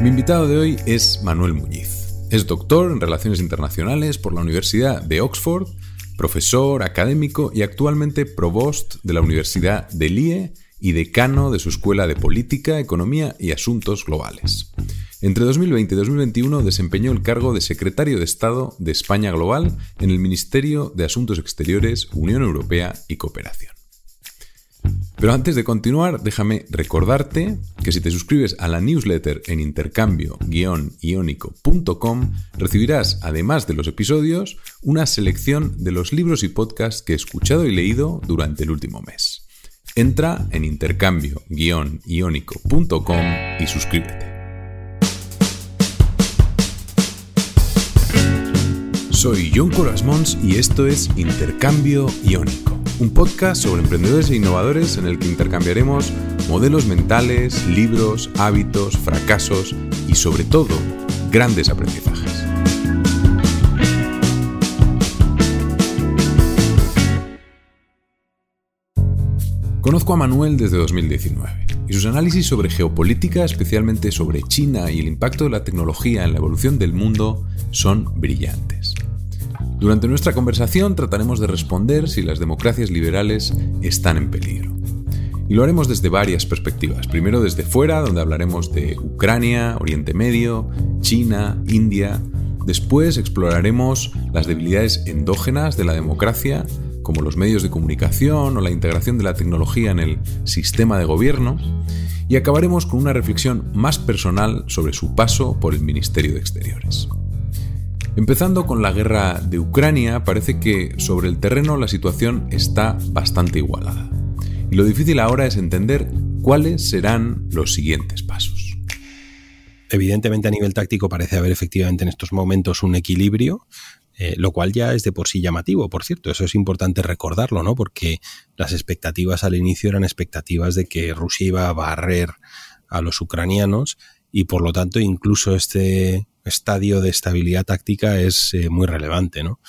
Mi invitado de hoy es Manuel Muñiz. Es doctor en Relaciones Internacionales por la Universidad de Oxford, profesor académico y actualmente provost de la Universidad de Lie y decano de su Escuela de Política, Economía y Asuntos Globales. Entre 2020 y 2021 desempeñó el cargo de secretario de Estado de España Global en el Ministerio de Asuntos Exteriores, Unión Europea y Cooperación. Pero antes de continuar, déjame recordarte que si te suscribes a la newsletter en intercambio-iónico.com, recibirás, además de los episodios, una selección de los libros y podcasts que he escuchado y leído durante el último mes. Entra en intercambio-iónico.com y suscríbete. Soy John Colasmons y esto es Intercambio Iónico un podcast sobre emprendedores e innovadores en el que intercambiaremos modelos mentales, libros, hábitos, fracasos y sobre todo grandes aprendizajes. Conozco a Manuel desde 2019 y sus análisis sobre geopolítica, especialmente sobre China y el impacto de la tecnología en la evolución del mundo, son brillantes. Durante nuestra conversación trataremos de responder si las democracias liberales están en peligro. Y lo haremos desde varias perspectivas. Primero desde fuera, donde hablaremos de Ucrania, Oriente Medio, China, India. Después exploraremos las debilidades endógenas de la democracia, como los medios de comunicación o la integración de la tecnología en el sistema de gobierno. Y acabaremos con una reflexión más personal sobre su paso por el Ministerio de Exteriores. Empezando con la guerra de Ucrania, parece que sobre el terreno la situación está bastante igualada. Y lo difícil ahora es entender cuáles serán los siguientes pasos. Evidentemente a nivel táctico parece haber efectivamente en estos momentos un equilibrio, eh, lo cual ya es de por sí llamativo, por cierto, eso es importante recordarlo, ¿no? Porque las expectativas al inicio eran expectativas de que Rusia iba a barrer a los ucranianos y por lo tanto incluso este estadio de estabilidad táctica es eh, muy relevante, ¿no?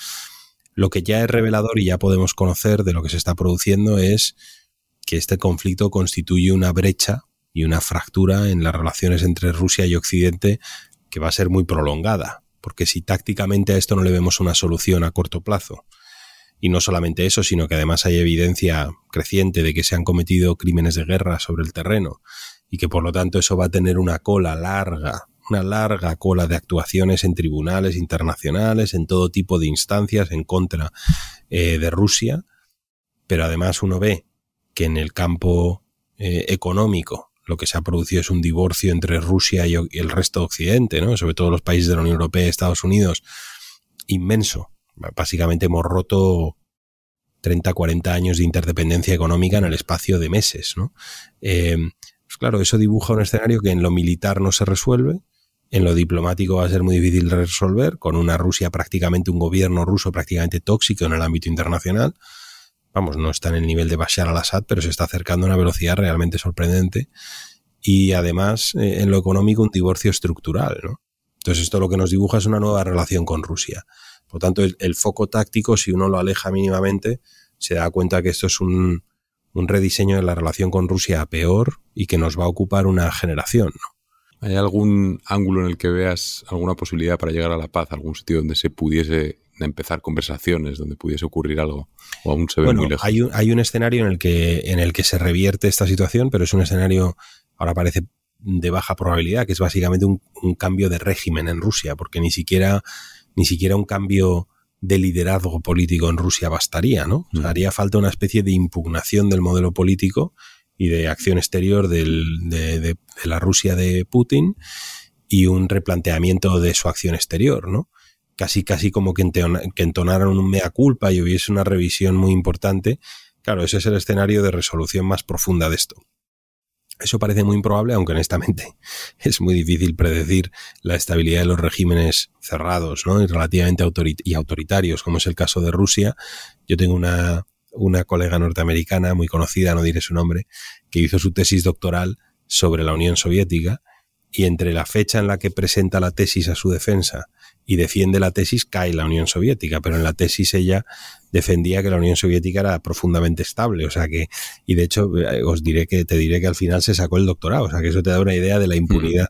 Lo que ya es revelador y ya podemos conocer de lo que se está produciendo es que este conflicto constituye una brecha y una fractura en las relaciones entre Rusia y Occidente que va a ser muy prolongada, porque si tácticamente a esto no le vemos una solución a corto plazo, y no solamente eso, sino que además hay evidencia creciente de que se han cometido crímenes de guerra sobre el terreno y que por lo tanto eso va a tener una cola larga una larga cola de actuaciones en tribunales internacionales, en todo tipo de instancias en contra eh, de Rusia, pero además uno ve que en el campo eh, económico lo que se ha producido es un divorcio entre Rusia y, el resto de Occidente, ¿no? sobre todo los países de la Unión Europea y Estados Unidos, inmenso. Básicamente hemos roto 30, 40 años de interdependencia económica en el espacio de meses. ¿no? Eh, pues claro, eso dibuja un escenario que en lo militar no se resuelve, en lo diplomático va a ser muy difícil de resolver, con una Rusia prácticamente, un gobierno ruso prácticamente tóxico en el ámbito internacional. Vamos, no está en el nivel de Bashar al-Assad, pero se está acercando a una velocidad realmente sorprendente. Y además, eh, en lo económico, un divorcio estructural, ¿no? Entonces, esto lo que nos dibuja es una nueva relación con Rusia. Por lo tanto, el, foco táctico, si uno lo aleja mínimamente, se da cuenta que esto es un, un rediseño de la relación con Rusia a peor y que nos va a ocupar una generación, ¿no? ¿Hay algún ángulo en el que veas alguna posibilidad para llegar a la paz? ¿Algún sitio donde se pudiese empezar conversaciones, donde pudiese ocurrir algo? ¿O aún se ve muy lejos? Hay un, hay un escenario en el, que, en el que se revierte esta situación, pero es un escenario, ahora parece de baja probabilidad, que es básicamente un, cambio de régimen en Rusia, porque ni siquiera, ni siquiera un cambio de liderazgo político en Rusia bastaría, ¿no? Mm. haría falta una especie de impugnación del modelo político y de acción exterior de, la Rusia de Putin y un replanteamiento de su acción exterior, ¿no? Casi, casi como que, entonaran un mea culpa y hubiese una revisión muy importante. Claro, ese es el escenario de resolución más profunda de esto. Eso parece muy improbable, aunque honestamente es muy difícil predecir la estabilidad de los regímenes cerrados ¿no? y relativamente autoritarios, como es el caso de Rusia. Yo tengo una, una colega norteamericana muy conocida, no diré su nombre, que hizo su tesis doctoral sobre la Unión Soviética y entre la fecha en la que presenta la tesis a su defensa y defiende la tesis cae la Unión Soviética, pero en la tesis ella defendía que la Unión Soviética era profundamente estable, o sea que, y de hecho eh, os diré que, te diré que al final se sacó el doctorado, o sea que eso te da una idea de la impunidad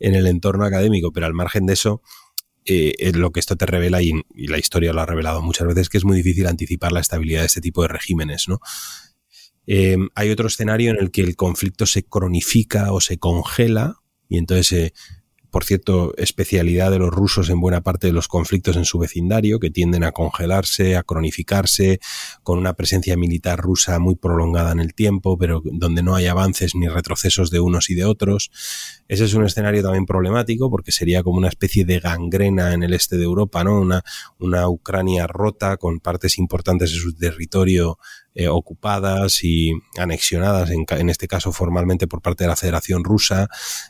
en el entorno académico, pero al margen de eso, eh, lo que esto te revela, y, la historia lo ha revelado muchas veces, que es muy difícil anticipar la estabilidad de este tipo de regímenes, ¿no? Eh, hay otro escenario en el que el conflicto se cronifica o se congela y entonces eh, por cierto, especialidad de los rusos en buena parte de los conflictos en su vecindario, que tienden a congelarse, a cronificarse, con una presencia militar rusa muy prolongada en el tiempo, pero donde no hay avances ni retrocesos de unos y de otros. Ese es un escenario también problemático porque sería como una especie de gangrena en el este de Europa, ¿no? Una, Ucrania rota con partes importantes de su territorio eh, ocupadas y anexionadas, en, en, este caso formalmente por parte de la Federación Rusa,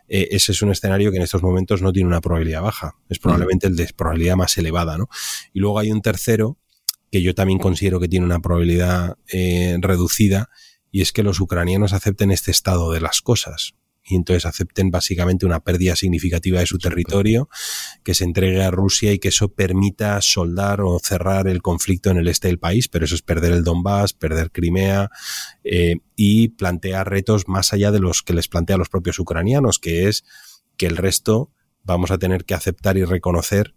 eh, ese es un escenario que en estos momentos no tiene una probabilidad baja, es probablemente el de probabilidad más elevada, ¿no? Y luego hay un tercero que yo también considero que tiene una probabilidad eh, reducida, y es que los ucranianos acepten este estado de las cosas y entonces acepten básicamente una pérdida significativa de su territorio, que se entregue a Rusia y que eso permita soldar o cerrar el conflicto en el este del país, pero eso es perder el Donbass, perder Crimea eh, y plantear retos más allá de los que les plantea a los propios ucranianos, que es que el resto vamos a tener que aceptar y reconocer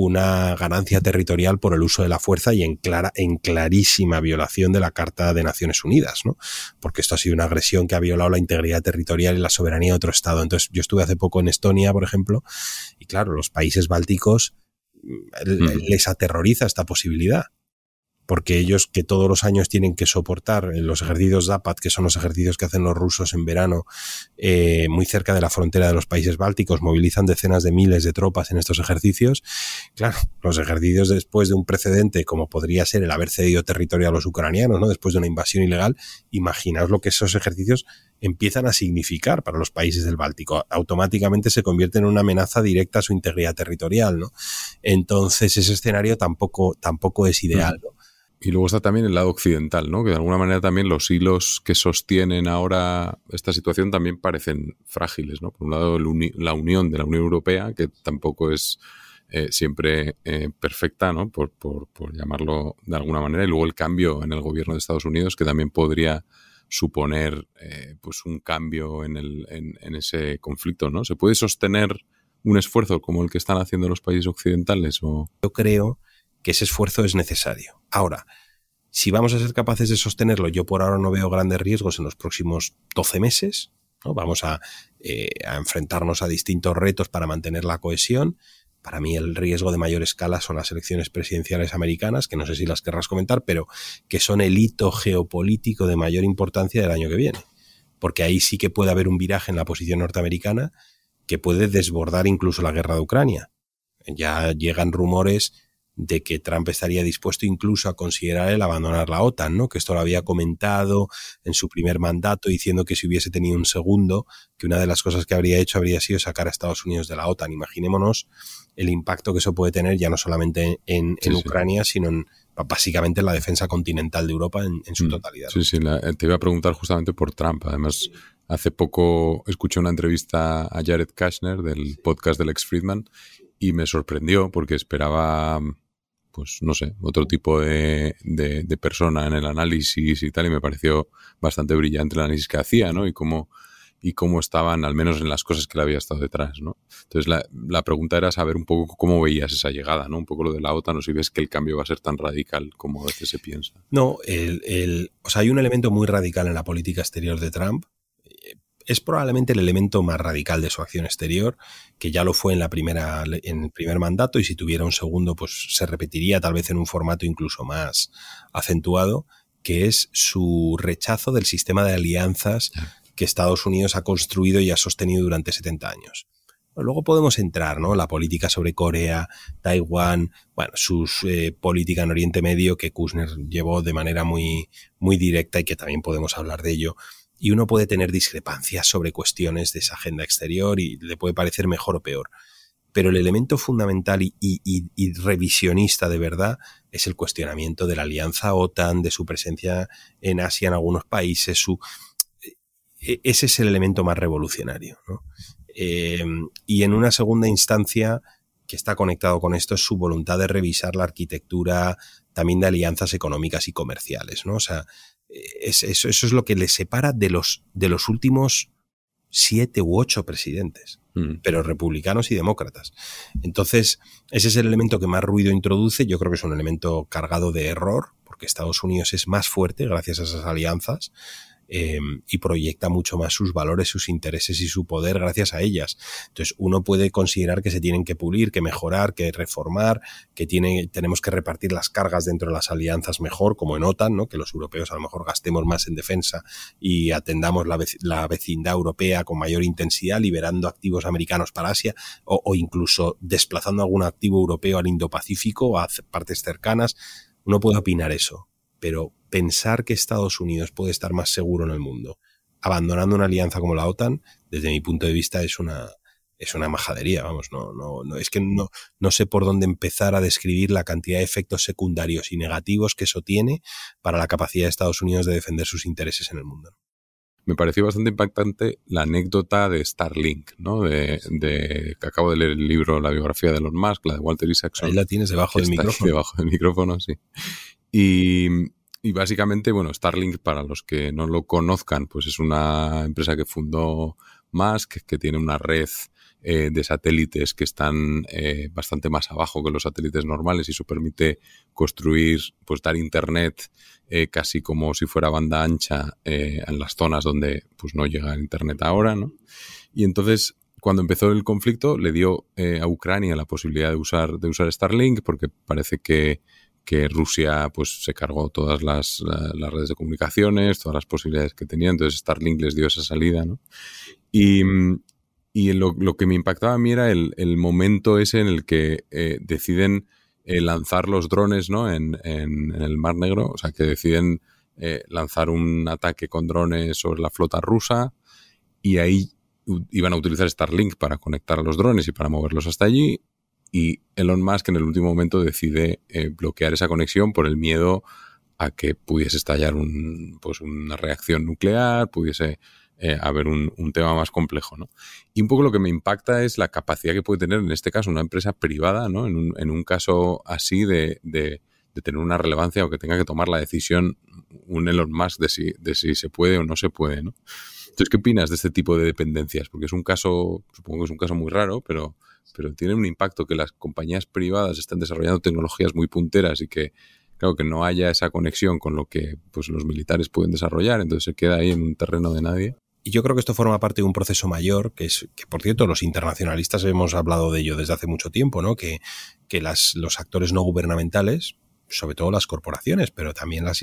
una ganancia territorial por el uso de la fuerza y en clara, en clarísima violación de la Carta de Naciones Unidas, ¿no? Porque esto ha sido una agresión que ha violado la integridad territorial y la soberanía de otro Estado. Entonces, yo estuve hace poco en Estonia, por ejemplo, y claro, los países bálticos mm. les aterroriza esta posibilidad porque ellos que todos los años tienen que soportar los ejercicios Zapad, que son los ejercicios que hacen los rusos en verano, eh, muy cerca de la frontera de los países bálticos, movilizan decenas de miles de tropas en estos ejercicios. Claro, los ejercicios después de un precedente como podría ser el haber cedido territorio a los ucranianos, ¿no? después de una invasión ilegal, imaginaos lo que esos ejercicios empiezan a significar para los países del Báltico. Automáticamente se convierten en una amenaza directa a su integridad territorial, ¿no? Entonces ese escenario tampoco, tampoco es ideal, ¿no? Y luego está también el lado occidental, ¿no? Que de alguna manera también los hilos que sostienen ahora esta situación también parecen frágiles, ¿no? Por un lado, la unión de la Unión Europea, que tampoco es eh, siempre eh, perfecta, ¿no? Por, por, por, llamarlo de alguna manera. Y luego el cambio en el gobierno de Estados Unidos, que también podría suponer eh, pues un cambio en, el, en, en ese conflicto, ¿no? ¿Se puede sostener un esfuerzo como el que están haciendo los países occidentales? O... Yo creo que ese esfuerzo es necesario. Ahora, si vamos a ser capaces de sostenerlo, yo por ahora no veo grandes riesgos en los próximos 12 meses. Vamos a, eh, a enfrentarnos a distintos retos para mantener la cohesión. Para mí el riesgo de mayor escala son las elecciones presidenciales americanas, que no sé si las querrás comentar, pero que son el hito geopolítico de mayor importancia del año que viene. Porque ahí sí que puede haber un viraje en la posición norteamericana que puede desbordar incluso la guerra de Ucrania. Ya llegan rumores de que Trump estaría dispuesto incluso a considerar el abandonar la OTAN, ¿no? Que esto lo había comentado en su primer mandato diciendo que si hubiese tenido un segundo, que una de las cosas que habría hecho habría sido sacar a Estados Unidos de la OTAN. Imaginémonos el impacto que eso puede tener ya no solamente en, Ucrania, sino en, básicamente en la defensa continental de Europa en, su mm. totalidad. Sí, sí, te iba a preguntar justamente por Trump. Además, hace poco escuché una entrevista a Jared Kushner del podcast del ex Friedman y me sorprendió porque esperaba pues no sé, otro tipo de, de, persona en el análisis y tal, y me pareció bastante brillante el análisis que hacía, ¿no? Y cómo, y cómo estaban, al menos en las cosas que le había estado detrás, ¿no? Entonces la, la, pregunta era saber un poco cómo veías esa llegada, ¿no? Un poco lo de la OTAN, o si ves que el cambio va a ser tan radical como a veces se piensa. No, el, el, o sea, hay un elemento muy radical en la política exterior de Trump, es probablemente el elemento más radical de su acción exterior, que ya lo fue en la primera, en el primer mandato, y si tuviera un segundo, pues se repetiría tal vez en un formato incluso más acentuado, que es su rechazo del sistema de alianzas que Estados Unidos ha construido y ha sostenido durante 70 años. Luego podemos entrar, ¿no? La política sobre Corea, Taiwán, bueno, su eh, política en Oriente Medio que Kushner llevó de manera muy, muy directa y que también podemos hablar de ello y uno puede tener discrepancias sobre cuestiones de esa agenda exterior y le puede parecer mejor o peor. Pero el elemento fundamental y, revisionista de verdad es el cuestionamiento de la alianza OTAN, de su presencia en Asia en algunos países. Su, e, ese es el elemento más revolucionario. Eh, y en una segunda instancia, que está conectado con esto, es su voluntad de revisar la arquitectura también de alianzas económicas y comerciales, ¿no? O sea, eso, eso es lo que le separa de los, de los últimos siete u ocho presidentes, mm. pero republicanos y demócratas. Entonces, ese es el elemento que más ruido introduce. Yo creo que es un elemento cargado de error, porque Estados Unidos es más fuerte gracias a esas alianzas. Em, y proyecta mucho más sus valores, sus intereses y su poder gracias a ellas. Entonces, uno puede considerar que se tienen que pulir, que mejorar, que reformar, que tiene, tenemos que repartir las cargas dentro de las alianzas mejor, como en OTAN, ¿no? que los europeos a lo mejor gastemos más en defensa y atendamos la, vecindad europea con mayor intensidad, liberando activos americanos para Asia o, o incluso desplazando algún activo europeo al Indo-Pacífico a partes cercanas. Uno puede opinar eso, pero pensar que Estados Unidos puede estar más seguro en el mundo, abandonando una alianza como la OTAN, desde mi punto de vista es una, es una majadería, vamos, no, no, no, es que no, no sé por dónde empezar a describir la cantidad de efectos secundarios y negativos que eso tiene para la capacidad de Estados Unidos de defender sus intereses en el mundo. Me pareció bastante impactante la anécdota de Starlink, ¿no? De, de que acabo de leer el libro, la biografía de Elon Musk, la de Walter Isaacson. Ahí la tienes debajo del micrófono. Debajo del micrófono, sí. Y, y básicamente, bueno, Starlink, para los que no lo conozcan, pues es una empresa que fundó Musk, que tiene una red eh, de satélites que están eh, bastante más abajo que los satélites normales y eso permite construir, pues dar internet eh, casi como si fuera banda ancha en las zonas donde pues no llega el internet ahora, ¿no? Y entonces cuando empezó el conflicto le dio a Ucrania la posibilidad de usar de usar Starlink porque parece que que Rusia pues se cargó todas las, redes de comunicaciones, todas las posibilidades que tenía, entonces Starlink les dio esa salida, ¿no? Y, y lo, que me impactaba a mí era el, momento ese en el que eh, deciden eh, lanzar los drones, ¿no? En, en, el Mar Negro, o sea, que deciden eh, lanzar un ataque con drones sobre la flota rusa y ahí iban a utilizar Starlink para conectar a los drones y para moverlos hasta allí y Elon Musk en el último momento decide eh, bloquear esa conexión por el miedo a que pudiese estallar un, pues una reacción nuclear, pudiese eh, haber un, tema más complejo. ¿no? Y un poco lo que me impacta es la capacidad que puede tener en este caso una empresa privada, ¿no? en, un, en un caso así de, de, de, tener una relevancia o que tenga que tomar la decisión un Elon Musk de si, de si se puede o no se puede. ¿no? Entonces, ¿qué opinas de este tipo de dependencias? Porque es un caso, supongo que es un caso muy raro, pero pero tiene un impacto que las compañías privadas están desarrollando tecnologías muy punteras y que, que no haya esa conexión con lo que pues, los militares pueden desarrollar, entonces se queda ahí en un terreno de nadie. Y yo creo que esto forma parte de un proceso mayor, que es, que por cierto, los internacionalistas hemos hablado de ello desde hace mucho tiempo, ¿no? Que, que las, los actores no gubernamentales, sobre todo las corporaciones, pero también las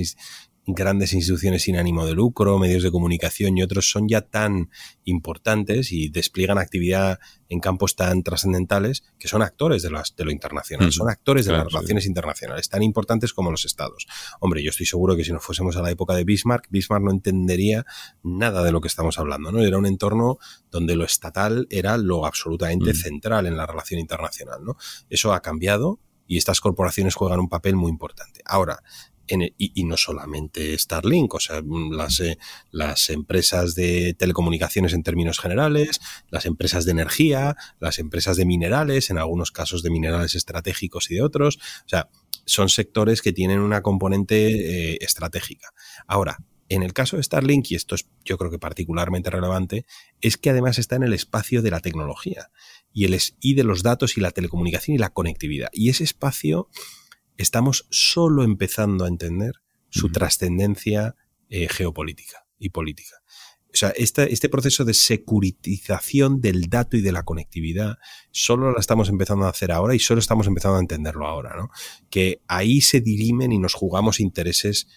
grandes instituciones sin ánimo de lucro, medios de comunicación y otros son ya tan importantes y despliegan actividad en campos tan trascendentales que son actores de, las, de lo internacional, son actores de las relaciones internacionales, tan importantes como los estados. Hombre, yo estoy seguro que si nos fuésemos a la época de Bismarck, Bismarck no entendería nada de lo que estamos hablando, ¿no? Era un entorno donde lo estatal era lo absolutamente mm. central en la relación internacional, ¿no? Eso ha cambiado y estas corporaciones juegan un papel muy importante. Ahora, y, no solamente Starlink, o sea, las, eh, las empresas de telecomunicaciones en términos generales, las empresas de energía, las empresas de minerales, en algunos casos de minerales estratégicos y de otros, o sea, son sectores que tienen una componente eh, estratégica. Ahora, en el caso de Starlink, y esto es yo creo que particularmente relevante, es que además está en el espacio de la tecnología y, el, y de los datos y la telecomunicación y la conectividad. Y ese espacio estamos solo empezando a entender su trascendencia eh, geopolítica y política. O sea, este proceso de securitización del dato y de la conectividad solo la estamos empezando a hacer ahora y solo estamos empezando a entenderlo ahora, ¿no? Que ahí se dirimen y nos jugamos intereses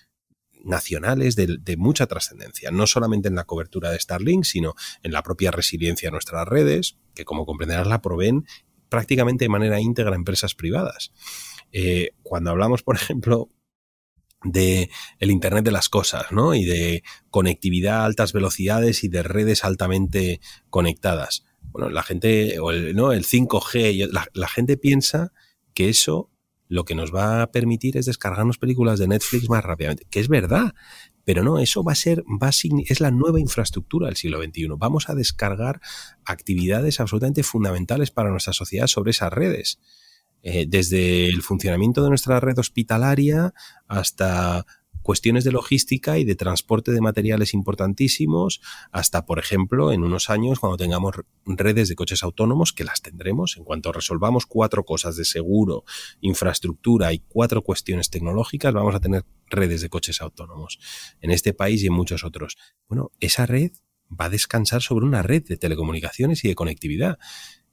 nacionales de, de mucha trascendencia, no solamente en la cobertura de Starlink, sino en la propia resiliencia de nuestras redes, que como comprenderás la proveen prácticamente de manera íntegra empresas privadas. Eh, cuando hablamos, por ejemplo, de el Internet de las cosas, ¿no? Y de conectividad a altas velocidades y de redes altamente conectadas. Bueno, la gente, o el, ¿no? el 5G, la, gente piensa que eso lo que nos va a permitir es descargarnos películas de Netflix más rápidamente, que es verdad, Pero no, eso va a ser, va es la nueva infraestructura del siglo XXI. Vamos a descargar actividades absolutamente fundamentales para nuestra sociedad sobre esas redes. Eh, desde el funcionamiento de nuestra red hospitalaria hasta cuestiones de logística y de transporte de materiales importantísimos, hasta, por ejemplo, en unos años, cuando tengamos redes de coches autónomos, que las tendremos, en cuanto resolvamos cuatro cosas de seguro, infraestructura y cuatro cuestiones tecnológicas, vamos a tener redes de coches autónomos en este país y en muchos otros. Bueno, esa red va a descansar sobre una red de telecomunicaciones y de conectividad.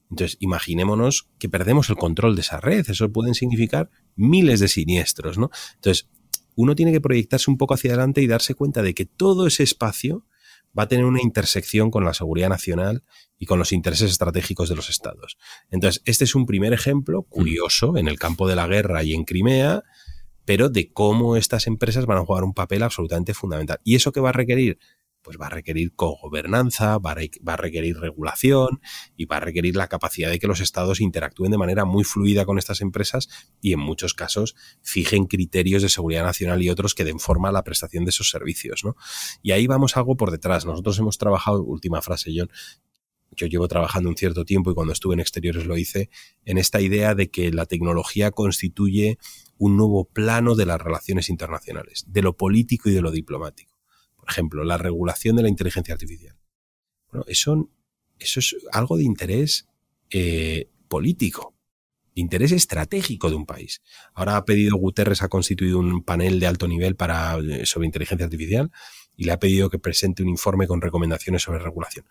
Entonces, imaginémonos que perdemos el control de esa red. Eso pueden significar miles de siniestros, ¿no? Entonces, uno tiene que proyectarse un poco hacia adelante y darse cuenta de que todo ese espacio va a tener una intersección con la seguridad nacional y con los intereses estratégicos de los estados. Entonces, este es un primer ejemplo curioso en el campo de la guerra y en Crimea, pero de cómo estas empresas van a jugar un papel absolutamente fundamental. ¿Y eso qué va a requerir? Pues va a requerir cogobernanza, va a, requerir regulación y va a requerir la capacidad de que los estados interactúen de manera muy fluida con estas empresas y en muchos casos fijen criterios de seguridad nacional y otros que den forma a la prestación de esos servicios. ¿no? Y ahí vamos algo por detrás. Nosotros hemos trabajado, última frase, John, yo llevo trabajando un cierto tiempo y cuando estuve en exteriores lo hice, en esta idea de que la tecnología constituye un nuevo plano de las relaciones internacionales, de lo político y de lo diplomático. Por ejemplo, la regulación de la inteligencia artificial. Bueno, eso, eso es algo de interés eh, político, interés estratégico de un país. Ahora ha pedido Guterres, ha constituido un panel de alto nivel para, eh, sobre inteligencia artificial y le ha pedido que presente un informe con recomendaciones sobre regulación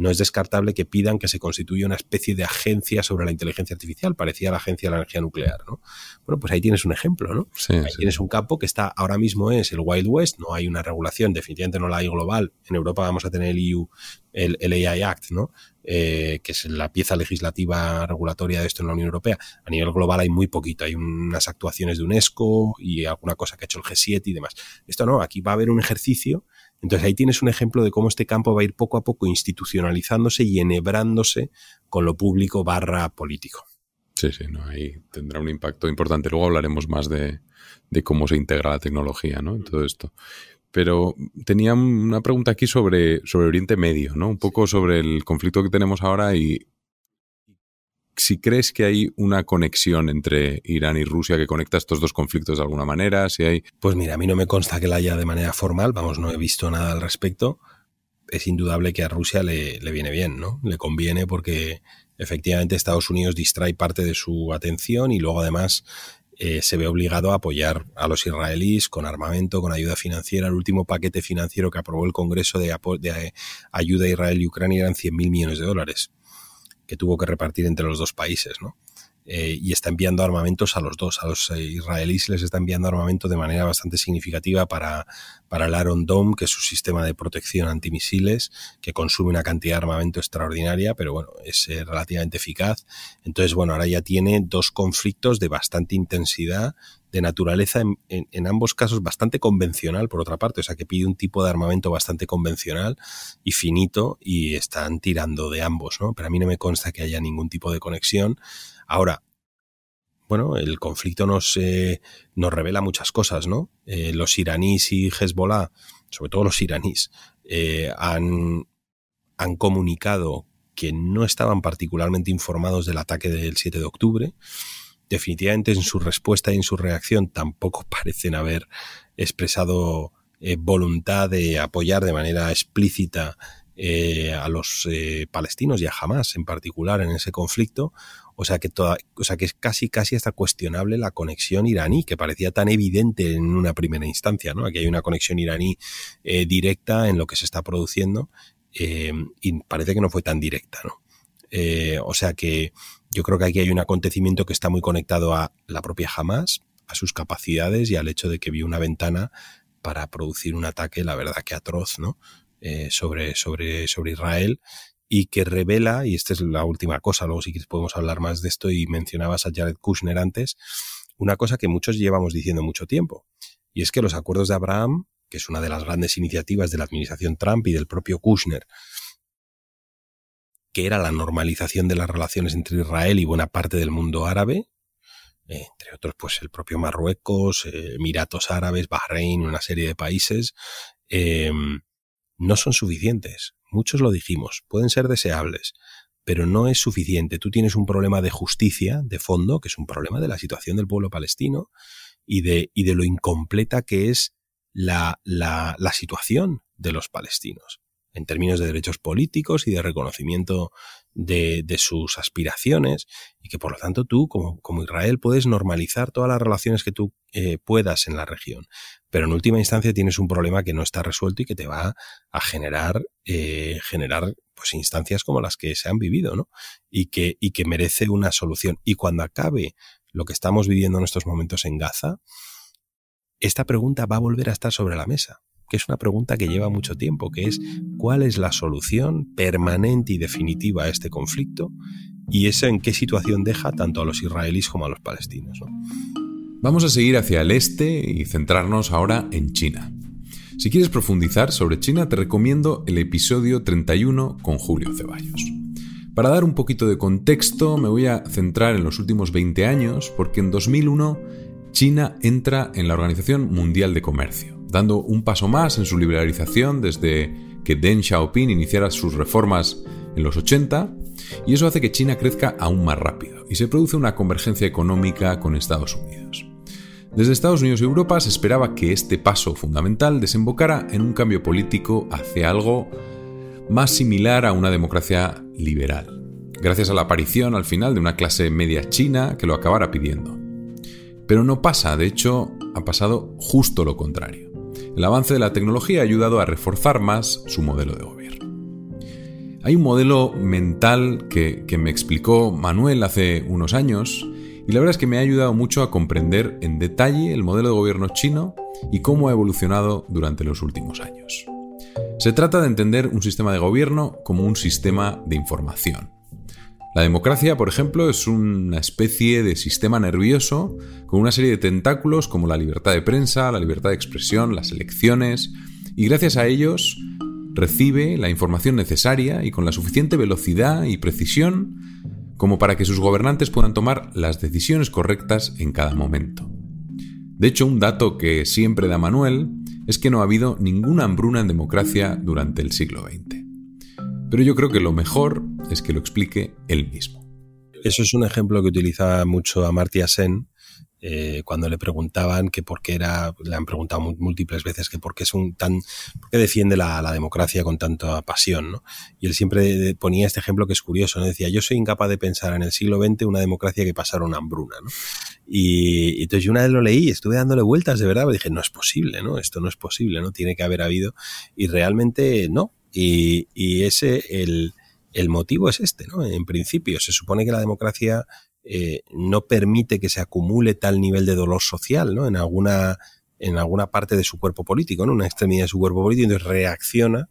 no es descartable que pidan que se constituya una especie de agencia sobre la inteligencia artificial, parecía la agencia de la energía nuclear, ¿no? Bueno, pues ahí tienes un ejemplo, ¿no? ahí tienes un campo que está ahora mismo es el Wild West, no hay una regulación, definitivamente no la hay global. En Europa vamos a tener el EU, el, AI Act, ¿no? Eh, que es la pieza legislativa regulatoria de esto en la Unión Europea. A nivel global hay muy poquito, hay unas actuaciones de UNESCO y alguna cosa que ha hecho el G7 y demás. Esto no, aquí va a haber un ejercicio entonces ahí tienes un ejemplo de cómo este campo va a ir poco a poco institucionalizándose y enhebrándose con lo público barra político. Sí, sí, no, ahí tendrá un impacto importante. Luego hablaremos más de, cómo se integra la tecnología ¿no? en todo esto. Pero tenía una pregunta aquí sobre, sobre Oriente Medio, ¿no? Un poco sobre el conflicto que tenemos ahora y si crees que hay una conexión entre Irán y Rusia que conecta estos dos conflictos de alguna manera, si hay... Pues mira, a mí no me consta que la haya de manera formal, vamos, no he visto nada al respecto. Es indudable que a Rusia le, le viene bien, ¿no? Le conviene porque efectivamente Estados Unidos distrae parte de su atención y luego además eh, se ve obligado a apoyar a los israelíes con armamento, con ayuda financiera. El último paquete financiero que aprobó el Congreso de, de ayuda a Israel y Ucrania eran 100.000 millones de dólares que tuvo que repartir entre los dos países, ¿no? Eh, y está enviando armamentos a los dos. A los eh, israelíes les está enviando armamento de manera bastante significativa para, para el Iron Dome, que es su sistema de protección antimisiles, que consume una cantidad de armamento extraordinaria, pero bueno, es eh, relativamente eficaz. Entonces, bueno, ahora ya tiene dos conflictos de bastante intensidad de naturaleza en, ambos casos bastante convencional, por otra parte, o sea que pide un tipo de armamento bastante convencional y finito y están tirando de ambos, ¿no? Pero a mí no me consta que haya ningún tipo de conexión. Ahora, bueno, el conflicto nos, eh, nos revela muchas cosas, ¿no? Eh, los iraníes y Hezbollah, sobre todo los iraníes, eh, han, han comunicado que no estaban particularmente informados del ataque del 7 de octubre definitivamente en su respuesta y en su reacción tampoco parecen haber expresado eh, voluntad de apoyar de manera explícita eh, a los eh, palestinos y a Hamas en particular en ese conflicto. O sea que toda, o sea que es casi casi hasta cuestionable la conexión iraní, que parecía tan evidente en una primera instancia, ¿no? Aquí hay una conexión iraní directa en lo que se está produciendo y parece que no fue tan directa, ¿no? o sea que yo creo que aquí hay un acontecimiento que está muy conectado a la propia Hamas, a sus capacidades y al hecho de que vio una ventana para producir un ataque, la verdad que atroz, ¿no? Eh, sobre, sobre, sobre Israel y que revela, y esta es la última cosa, luego si quieres podemos hablar más de esto y mencionabas a Jared Kushner antes, una cosa que muchos llevamos diciendo mucho tiempo, y es que los acuerdos de Abraham, que es una de las grandes iniciativas de la administración Trump y del propio Kushner, que era la normalización de las relaciones entre Israel y buena parte del mundo árabe, entre otros pues el propio Marruecos, eh, Emiratos Árabes, Bahrein, una serie de países, em, no son suficientes. Muchos lo dijimos, pueden ser deseables, pero no es suficiente. Tú tienes un problema de justicia de fondo, que es un problema de la situación del pueblo palestino y de, y de lo incompleta que es la, la, la situación de los palestinos en términos de derechos políticos y de reconocimiento de, de, sus aspiraciones y que por lo tanto tú como, como Israel puedes normalizar todas las relaciones que tú eh, puedas en la región. Pero en última instancia tienes un problema que no está resuelto y que te va a generar, eh, generar pues instancias como las que se han vivido, ¿no? Y que, y que merece una solución. Y cuando acabe lo que estamos viviendo en estos momentos en Gaza, esta pregunta va a volver a estar sobre la mesa que es una pregunta que lleva mucho tiempo, que es cuál es la solución permanente y definitiva a este conflicto y eso en qué situación deja tanto a los israelíes como a los palestinos. Vamos a seguir hacia el este y centrarnos ahora en China. Si quieres profundizar sobre China, te recomiendo el episodio 31 con Julio Ceballos. Para dar un poquito de contexto, me voy a centrar en los últimos 20 años, porque en 2001 China entra en la Organización Mundial de Comercio dando un paso más en su liberalización desde que Deng Xiaoping iniciara sus reformas en los 80, y eso hace que China crezca aún más rápido y se produce una convergencia económica con Estados Unidos. Desde Estados Unidos y Europa se esperaba que este paso fundamental desembocara en un cambio político hacia algo más similar a una democracia liberal, gracias a la aparición al final de una clase media china que lo acabara pidiendo. Pero no pasa, de hecho, ha pasado justo lo contrario el avance de la tecnología ha ayudado a reforzar más su modelo de gobierno. Hay un modelo mental que, me explicó Manuel hace unos años y la verdad es que me ha ayudado mucho a comprender en detalle el modelo de gobierno chino y cómo ha evolucionado durante los últimos años. Se trata de entender un sistema de gobierno como un sistema de información, la democracia, por ejemplo, es una especie de sistema nervioso con una serie de tentáculos como la libertad de prensa, la libertad de expresión, las elecciones, y gracias a ellos recibe la información necesaria y con la suficiente velocidad y precisión como para que sus gobernantes puedan tomar las decisiones correctas en cada momento. De hecho, un dato que siempre da Manuel es que no ha habido ninguna hambruna en democracia durante el siglo XX. Pero yo creo que lo mejor es que lo explique él mismo. Eso es un ejemplo que utiliza mucho Amartya Sen eh, cuando le preguntaban que por qué era, le han preguntado múltiples veces que por qué es un tan, por qué defiende la, democracia con tanta pasión, ¿no? Y él siempre ponía este ejemplo que es curioso, ¿no? Decía, yo soy incapaz de pensar en el siglo XX una democracia que pasara una hambruna, ¿no? Y, entonces yo una vez lo leí, estuve dándole vueltas de verdad, y dije, no es posible, ¿no? Esto no es posible, ¿no? Tiene que haber habido, y realmente no, y, y ese, el, el, motivo es este, ¿no? En principio, se supone que la democracia eh, no permite que se acumule tal nivel de dolor social, ¿no? En alguna, en alguna parte de su cuerpo político, ¿no? Una extremidad de su cuerpo político, entonces reacciona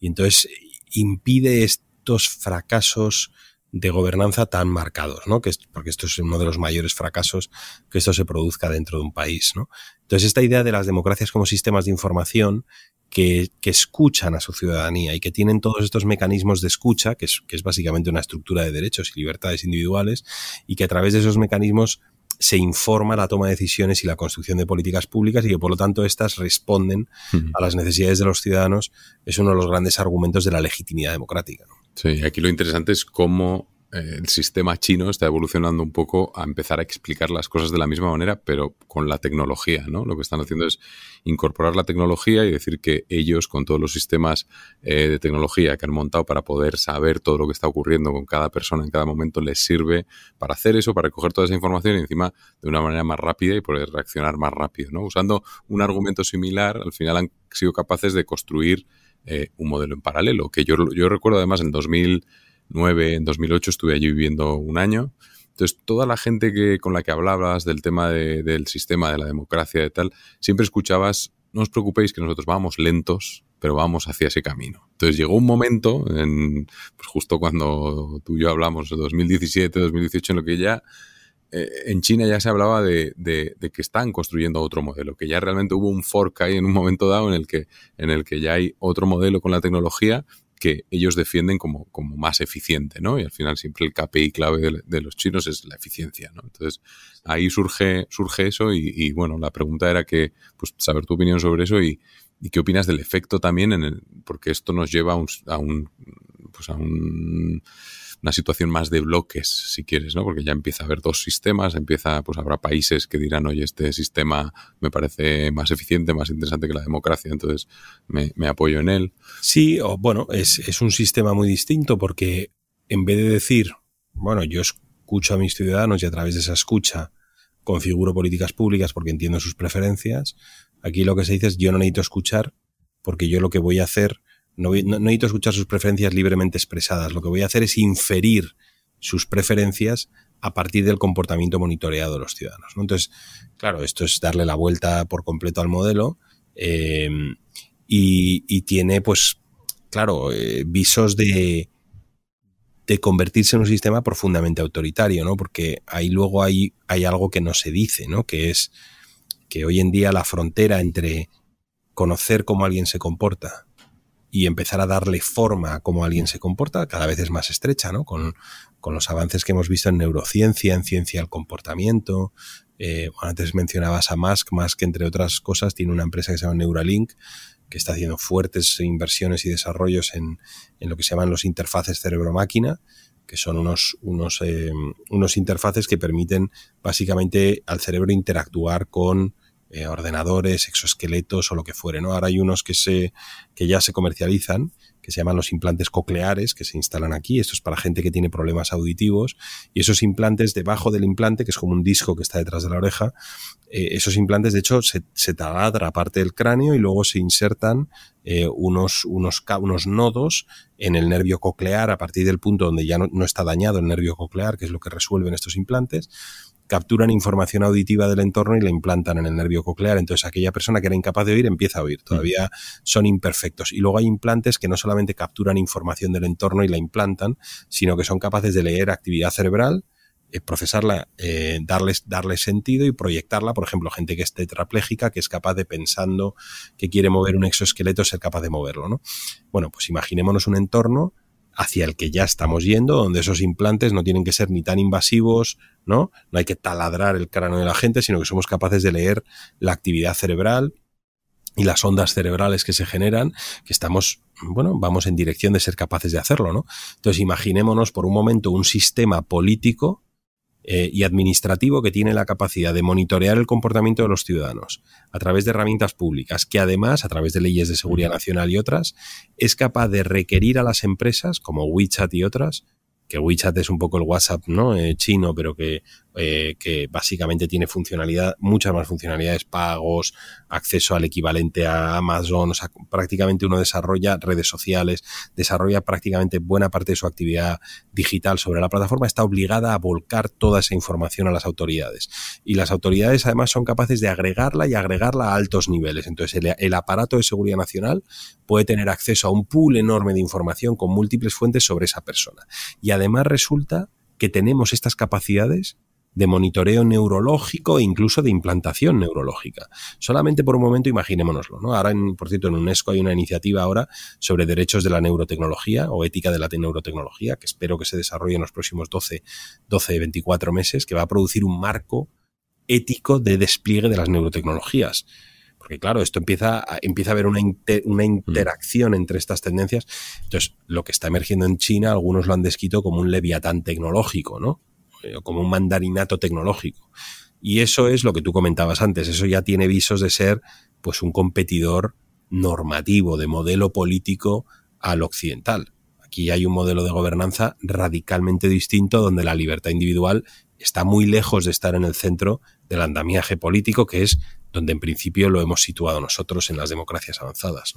y entonces impide estos fracasos de gobernanza tan marcados, ¿no? Que es, porque esto es uno de los mayores fracasos que esto se produzca dentro de un país, ¿no? Entonces, esta idea de las democracias como sistemas de información que, escuchan a su ciudadanía y que tienen todos estos mecanismos de escucha, que es, que es básicamente una estructura de derechos y libertades individuales, y que a través de esos mecanismos se informa la toma de decisiones y la construcción de políticas públicas y que por lo tanto éstas responden a las necesidades de los ciudadanos, es uno de los grandes argumentos de la legitimidad democrática. Sí, aquí lo interesante es cómo el sistema chino está evolucionando un poco a empezar a explicar las cosas de la misma manera, pero con la tecnología, ¿no? Lo que están haciendo es incorporar la tecnología y decir que ellos, con todos los sistemas eh, de tecnología que han montado para poder saber todo lo que está ocurriendo con cada persona en cada momento, les sirve para hacer eso, para recoger toda esa información y encima de una manera más rápida y poder reaccionar más rápido, ¿no? Usando un argumento similar, al final han sido capaces de construir eh, un modelo en paralelo, que yo, yo recuerdo además en 2000 en 2008 estuve allí viviendo un año. Entonces, toda la gente que, con la que hablabas del tema del sistema, de la democracia y tal, siempre escuchabas, no os preocupéis que nosotros vamos lentos, pero vamos hacia ese camino. Entonces llegó un momento, en, pues justo cuando tú y yo hablamos, en 2017, 2018, en lo que ya eh, en China ya se hablaba de, de, que están construyendo otro modelo, que ya realmente hubo un fork ahí en un momento dado en el que, en el que ya hay otro modelo con la tecnología que ellos defienden como, como más eficiente, ¿no? Y al final siempre el KPI clave de, los chinos es la eficiencia, ¿no? Entonces ahí surge, surge eso y, bueno, la pregunta era que, pues saber tu opinión sobre eso y, y qué opinas del efecto también en el, porque esto nos lleva a un, a un pues a un una situación más de bloques, si quieres, ¿no? Porque ya empieza a haber dos sistemas, empieza, pues habrá países que dirán, oye, este sistema me parece más eficiente, más interesante que la democracia, entonces me, apoyo en él. Sí, o bueno, es, es un sistema muy distinto porque en vez de decir, bueno, yo escucho a mis ciudadanos y a través de esa escucha configuro políticas públicas porque entiendo sus preferencias, aquí lo que se dice es yo no necesito escuchar porque yo lo que voy a hacer no, necesito escuchar sus preferencias libremente expresadas. Lo que voy a hacer es inferir sus preferencias a partir del comportamiento monitoreado de los ciudadanos. Entonces, claro, esto es darle la vuelta por completo al modelo eh, y, tiene, pues, claro, eh, visos de, de convertirse en un sistema profundamente autoritario, ¿no? Porque ahí luego hay, hay algo que no se dice, ¿no? Que es que hoy en día la frontera entre conocer cómo alguien se comporta y empezar a darle forma a cómo alguien se comporta cada vez es más estrecha, ¿no? Con, los avances que hemos visto en neurociencia, en ciencia del comportamiento. Eh, antes mencionabas a Musk, Musk entre otras cosas tiene una empresa que se llama Neuralink, que está haciendo fuertes inversiones y desarrollos en, en lo que se llaman los interfaces cerebro-máquina, que son unos, unos, eh, unos interfaces que permiten básicamente al cerebro interactuar con eh, ordenadores, exoesqueletos o lo que fuere, ¿no? Ahora hay unos que se, que ya se comercializan, que se llaman los implantes cocleares, que se instalan aquí. Esto es para gente que tiene problemas auditivos. Y esos implantes debajo del implante, que es como un disco que está detrás de la oreja, eh, esos implantes, de hecho, se, se taladra parte del cráneo y luego se insertan eh, unos, unos, unos nodos en el nervio coclear a partir del punto donde ya no, no está dañado el nervio coclear, que es lo que resuelven estos implantes capturan información auditiva del entorno y la implantan en el nervio coclear. Entonces aquella persona que era incapaz de oír empieza a oír. Todavía son imperfectos. Y luego hay implantes que no solamente capturan información del entorno y la implantan, sino que son capaces de leer actividad cerebral, eh, procesarla, eh, darles, darle sentido y proyectarla. Por ejemplo, gente que es tetrapléjica, que es capaz de pensando que quiere mover un exoesqueleto, ser capaz de moverlo. ¿no? Bueno, pues imaginémonos un entorno hacia el que ya estamos yendo, donde esos implantes no tienen que ser ni tan invasivos, ¿no? No hay que taladrar el cráneo de la gente, sino que somos capaces de leer la actividad cerebral y las ondas cerebrales que se generan, que estamos, bueno, vamos en dirección de ser capaces de hacerlo, ¿no? Entonces imaginémonos por un momento un sistema político eh, y administrativo que tiene la capacidad de monitorear el comportamiento de los ciudadanos a través de herramientas públicas, que además, a través de leyes de seguridad nacional y otras, es capaz de requerir a las empresas, como WeChat y otras, que WeChat es un poco el WhatsApp ¿no? Eh, chino, pero que eh, que básicamente tiene funcionalidad, muchas más funcionalidades, pagos, acceso al equivalente a Amazon, o sea, prácticamente uno desarrolla redes sociales, desarrolla prácticamente buena parte de su actividad digital sobre la plataforma, está obligada a volcar toda esa información a las autoridades. Y las autoridades además son capaces de agregarla y agregarla a altos niveles. Entonces el, el aparato de seguridad nacional puede tener acceso a un pool enorme de información con múltiples fuentes sobre esa persona. Y además resulta que tenemos estas capacidades de monitoreo neurológico e incluso de implantación neurológica. Solamente por un momento imaginémonoslo, ¿no? Ahora, en, por cierto, en UNESCO hay una iniciativa ahora sobre derechos de la neurotecnología o ética de la neurotecnología, que espero que se desarrolle en los próximos 12, 12, 24 meses, que va a producir un marco ético de despliegue de las neurotecnologías. Porque claro, esto empieza a, empieza a haber una, una mm. interacción entre estas tendencias. Entonces, lo que está emergiendo en China, algunos lo han descrito como un leviatán tecnológico, ¿no? Eh, como un mandarinato tecnológico. Y eso es lo que tú comentabas antes, eso ya tiene visos de ser pues un competidor normativo, de modelo político al occidental. Aquí hay un modelo de gobernanza radicalmente distinto donde la libertad individual está muy lejos de estar en el centro del andamiaje político, que es donde en principio lo hemos situado nosotros en las democracias avanzadas.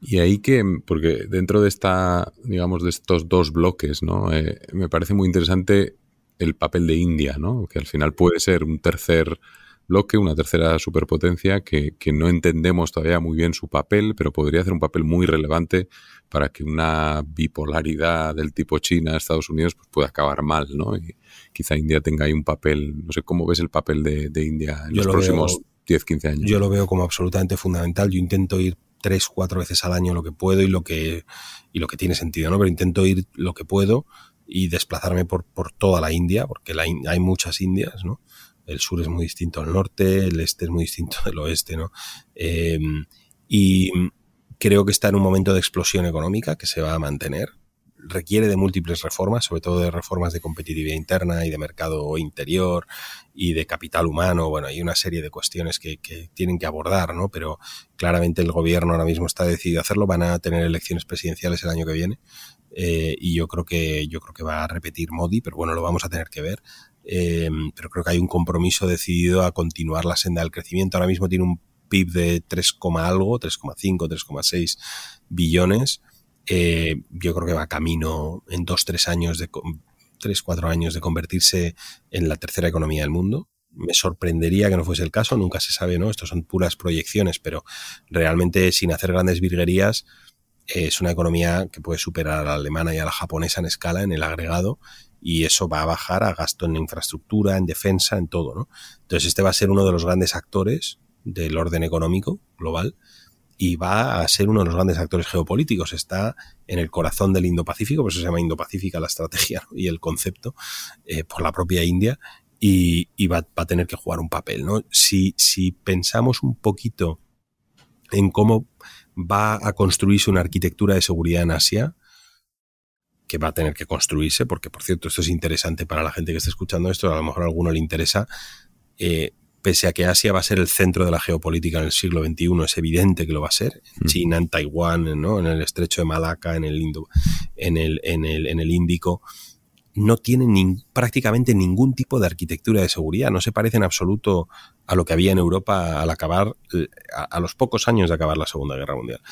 Y ahí que, porque dentro de esta, digamos, de estos dos bloques, ¿no? Eh, me parece muy interesante el papel de India, ¿no? Que al final puede ser un tercer bloque, una tercera superpotencia que, que, no entendemos todavía muy bien su papel, pero podría hacer un papel muy relevante para que una bipolaridad del tipo China-Estados Unidos pues, pueda acabar mal, ¿no? Y quizá India tenga ahí un papel, no sé cómo ves el papel de, India en los próximos 10, 15 años. Yo lo veo como absolutamente fundamental. Yo intento ir tres, cuatro veces al año lo que puedo y lo que, y lo que tiene sentido, ¿no? Pero intento ir lo que puedo y desplazarme por, por toda la India, porque hay muchas Indias, ¿no? El sur es muy distinto al norte, el este es muy distinto del oeste, ¿no? Eh, y creo que está en un momento de explosión económica que se va a mantener. Requiere de múltiples reformas, sobre todo de reformas de competitividad interna y de mercado interior y de capital humano. Bueno, hay una serie de cuestiones que, tienen que abordar, ¿no? Pero claramente el gobierno ahora mismo está decidido a hacerlo. Van a tener elecciones presidenciales el año que viene. Eh, y yo creo que yo creo que va a repetir Modi, pero bueno, lo vamos a tener que ver. Eh, pero creo que hay un compromiso decidido a continuar la senda del crecimiento. Ahora mismo tiene un PIB de 3, algo, 3,5, 3,6 billones. Eh, yo creo que va camino en 2, 3 años de 3, 4 años de convertirse en la tercera economía del mundo. Me sorprendería que no fuese el caso, nunca se sabe, ¿no? Estos son puras proyecciones, pero realmente sin hacer grandes virguerías, es una economía que puede superar a la alemana y a la japonesa en escala, en el agregado, y eso va a bajar a gasto en infraestructura, en defensa, en todo, ¿no? Entonces este va a ser uno de los grandes actores del orden económico global y va a ser uno de los grandes actores geopolíticos. Está en el corazón del Indo-Pacífico, por eso se llama Indo-Pacífica la estrategia y el concepto, eh, por la propia India, y, va, a tener que jugar un papel. ¿no? Si, si pensamos un poquito en cómo va a construirse una arquitectura de seguridad en Asia, que va a tener que construirse, porque por cierto, esto es interesante para la gente que está escuchando esto, a lo mejor a alguno le interesa. Eh, pese a que Asia va a ser el centro de la geopolítica en el siglo XXI, es evidente que lo va a ser. En China, en Taiwán, ¿no? en el estrecho de Malaca, en el, Indo, en el, en el, en el Índico, no tienen prácticamente ningún tipo de arquitectura de seguridad. No se parece en absoluto a lo que había en Europa al acabar, a, a, los pocos años de acabar la Segunda Guerra Mundial.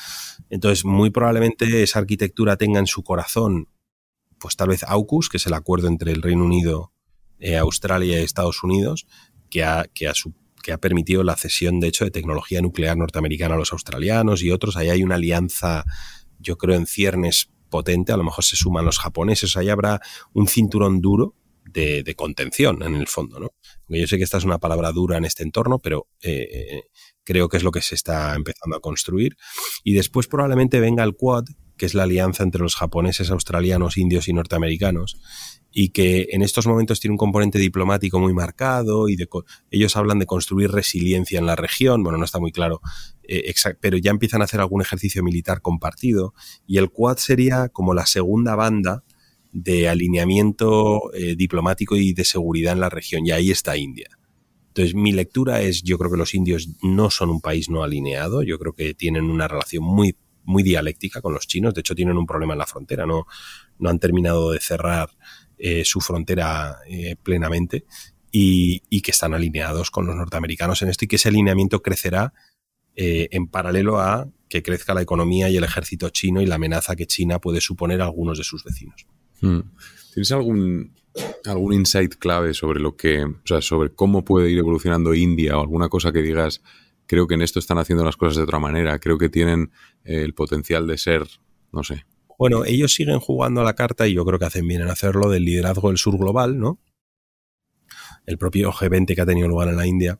Entonces, muy probablemente esa arquitectura tenga en su corazón pues tal vez AUKUS, que es el acuerdo entre el Reino Unido, eh, Australia y Estados Unidos, que ha, que, ha, que ha permitido la cesión, de hecho, de tecnología nuclear norteamericana a los australianos y otros. Ahí hay una alianza, yo creo, en ciernes potente, a lo mejor se suman los japoneses, ahí habrá un cinturón duro de, de, contención en el fondo, ¿no? Yo sé que esta es una palabra dura en este entorno, pero eh, creo que es lo que se está empezando a construir. Y después probablemente venga el Quad, que es la alianza entre los japoneses, australianos, indios y norteamericanos, y que en estos momentos tiene un componente diplomático muy marcado y ellos hablan de construir resiliencia en la región, bueno, no está muy claro, eh, pero ya empiezan a hacer algún ejercicio militar compartido y el Quad sería como la segunda banda de alineamiento eh, diplomático y de seguridad en la región y ahí está India. Entonces, mi lectura es, yo creo que los indios no son un país no alineado, yo creo que tienen una relación muy muy dialéctica con los chinos. De hecho, tienen un problema en la frontera. No, no han terminado de cerrar eh, su frontera eh, plenamente y, y, que están alineados con los norteamericanos en esto y que ese alineamiento crecerá eh, en paralelo a que crezca la economía y el ejército chino y la amenaza que China puede suponer a algunos de sus vecinos. Hmm. ¿Tienes algún, algún insight clave sobre lo que, o sea, sobre cómo puede ir evolucionando India o alguna cosa que digas, creo que en esto están haciendo las cosas de otra manera, creo que tienen el potencial de ser, no sé. Bueno, ellos siguen jugando a la carta y yo creo que hacen bien en hacerlo del liderazgo del sur global, ¿no? El propio G20 que ha tenido lugar en la India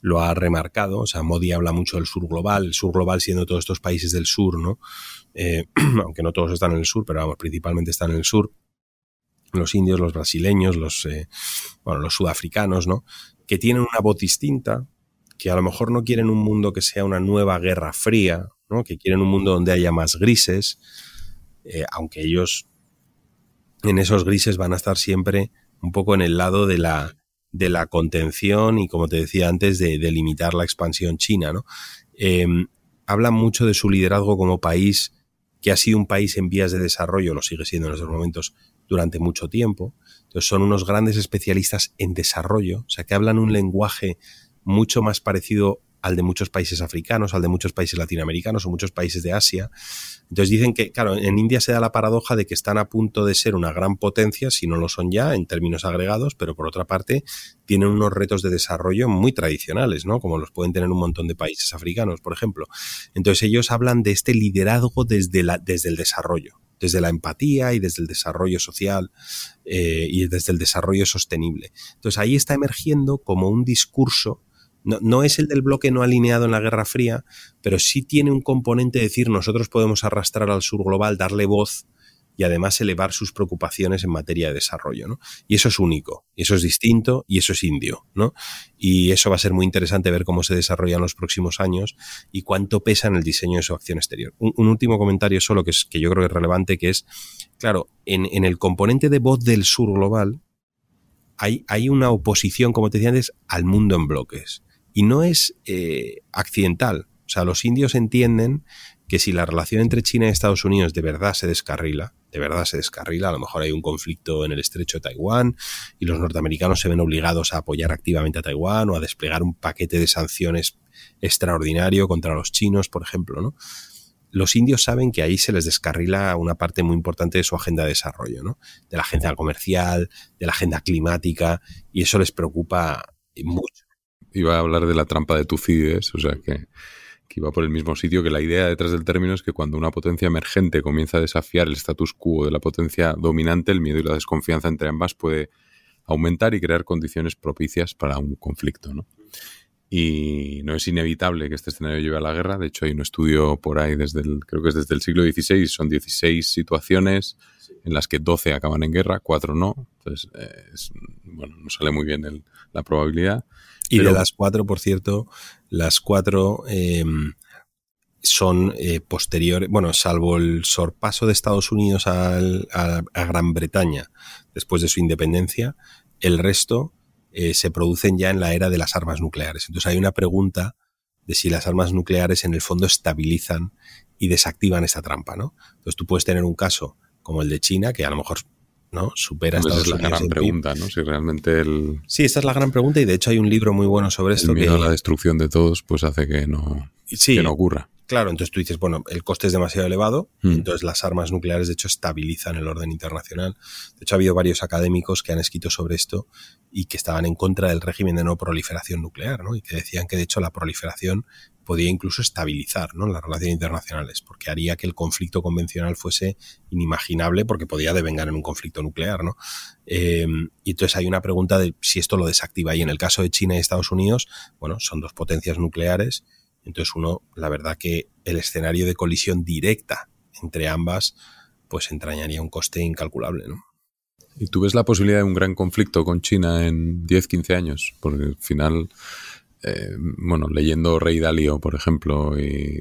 lo ha remarcado, o sea, Modi habla mucho del sur global, el sur global siendo todos estos países del sur, ¿no? Eh, aunque no todos están en el sur, pero vamos, principalmente están en el sur los indios, los brasileños, los, eh, bueno, los sudafricanos, ¿no? Que tienen una voz distinta, que a lo mejor no quieren un mundo que sea una nueva guerra fría, ¿no? que quieren un mundo donde haya más grises, eh, aunque ellos en esos grises van a estar siempre un poco en el lado de la, de la contención y, como te decía antes, de, limitar la expansión china. ¿no? Eh, hablan mucho de su liderazgo como país, que ha sido un país en vías de desarrollo, lo sigue siendo en estos momentos, durante mucho tiempo. Entonces son unos grandes especialistas en desarrollo, o sea, que hablan un lenguaje mucho más parecido al de muchos países africanos, al de muchos países latinoamericanos o muchos países de Asia. Entonces dicen que, claro, en India se da la paradoja de que están a punto de ser una gran potencia, si no lo son ya en términos agregados, pero por otra parte tienen unos retos de desarrollo muy tradicionales, ¿no? Como los pueden tener un montón de países africanos, por ejemplo. Entonces ellos hablan de este liderazgo desde, la, desde el desarrollo desde la empatía y desde el desarrollo social eh, y desde el desarrollo sostenible. Entonces ahí está emergiendo como un discurso no, no, es el del bloque no alineado en la Guerra Fría, pero sí tiene un componente de decir nosotros podemos arrastrar al sur global, darle voz y además elevar sus preocupaciones en materia de desarrollo, ¿no? Y eso es único, y eso es distinto, y eso es indio, ¿no? Y eso va a ser muy interesante ver cómo se desarrolla en los próximos años y cuánto pesa en el diseño de su acción exterior. Un, último comentario solo que, es, que yo creo que es relevante, que es, claro, en, en el componente de voz del sur global, hay, hay, una oposición, como te decía antes, al mundo en bloques. Y no es eh, accidental. O sea, los indios entienden que si la relación entre China y Estados Unidos de verdad se descarrila, de verdad se descarrila, a lo mejor hay un conflicto en el estrecho de Taiwán y los norteamericanos se ven obligados a apoyar activamente a Taiwán o a desplegar un paquete de sanciones extraordinario contra los chinos, por ejemplo, ¿no? Los indios saben que ahí se les descarrila una parte muy importante de su agenda de desarrollo, ¿no? De la agenda comercial, de la agenda climática, y eso les preocupa mucho. Iba a hablar de la trampa de Tucídides, o sea que iba por el mismo sitio, que la idea detrás del término es que cuando una potencia emergente comienza a desafiar el status quo de la potencia dominante, el miedo y la desconfianza entre ambas puede aumentar y crear condiciones propicias para un conflicto. ¿no? Y no es inevitable que este escenario lleve a la guerra. De hecho, hay un estudio por ahí desde el, creo que es desde el siglo XVI, son 16 situaciones en las que 12 acaban en guerra, 4 no. Entonces, eh, bueno, no sale muy bien el, la probabilidad. Y de las cuatro, por cierto, las cuatro em, son eh, posteriores, bueno, salvo el sorpaso de Estados Unidos a, Gran Bretaña después de su independencia, el resto eh, se producen ya en la era de las armas nucleares. Entonces hay una pregunta de si las armas nucleares en el fondo estabilizan y desactivan esta trampa, ¿no? Entonces tú puedes tener un caso como el de China, que a lo mejor ¿no? Supera Esa es la gran pregunta, ¿no? Si realmente el... Sí, esta es la gran pregunta y de hecho hay un libro muy bueno sobre esto. El miedo a la destrucción de todos pues hace que no, que no ocurra. Claro, entonces tú dices, bueno, el coste es demasiado elevado, mm. entonces las armas nucleares de hecho estabilizan el orden internacional. De hecho ha habido varios académicos que han escrito sobre esto y que estaban en contra del régimen de no proliferación nuclear, ¿no? Y que decían que de hecho la proliferación podía incluso estabilizar ¿no? las relaciones internacionales, porque haría que el conflicto convencional fuese inimaginable, porque podía devengar en un conflicto nuclear. ¿no? Em, y entonces hay una pregunta de si esto lo desactiva. Y en el caso de China y Estados Unidos, bueno, son dos potencias nucleares, entonces uno, la verdad que el escenario de colisión directa entre ambas, pues entrañaría un coste incalculable. ¿no? ¿Y tú ves la posibilidad de un gran conflicto con China en 10, 15 años? Porque al final eh, bueno, leyendo Rey Dalio, por ejemplo, y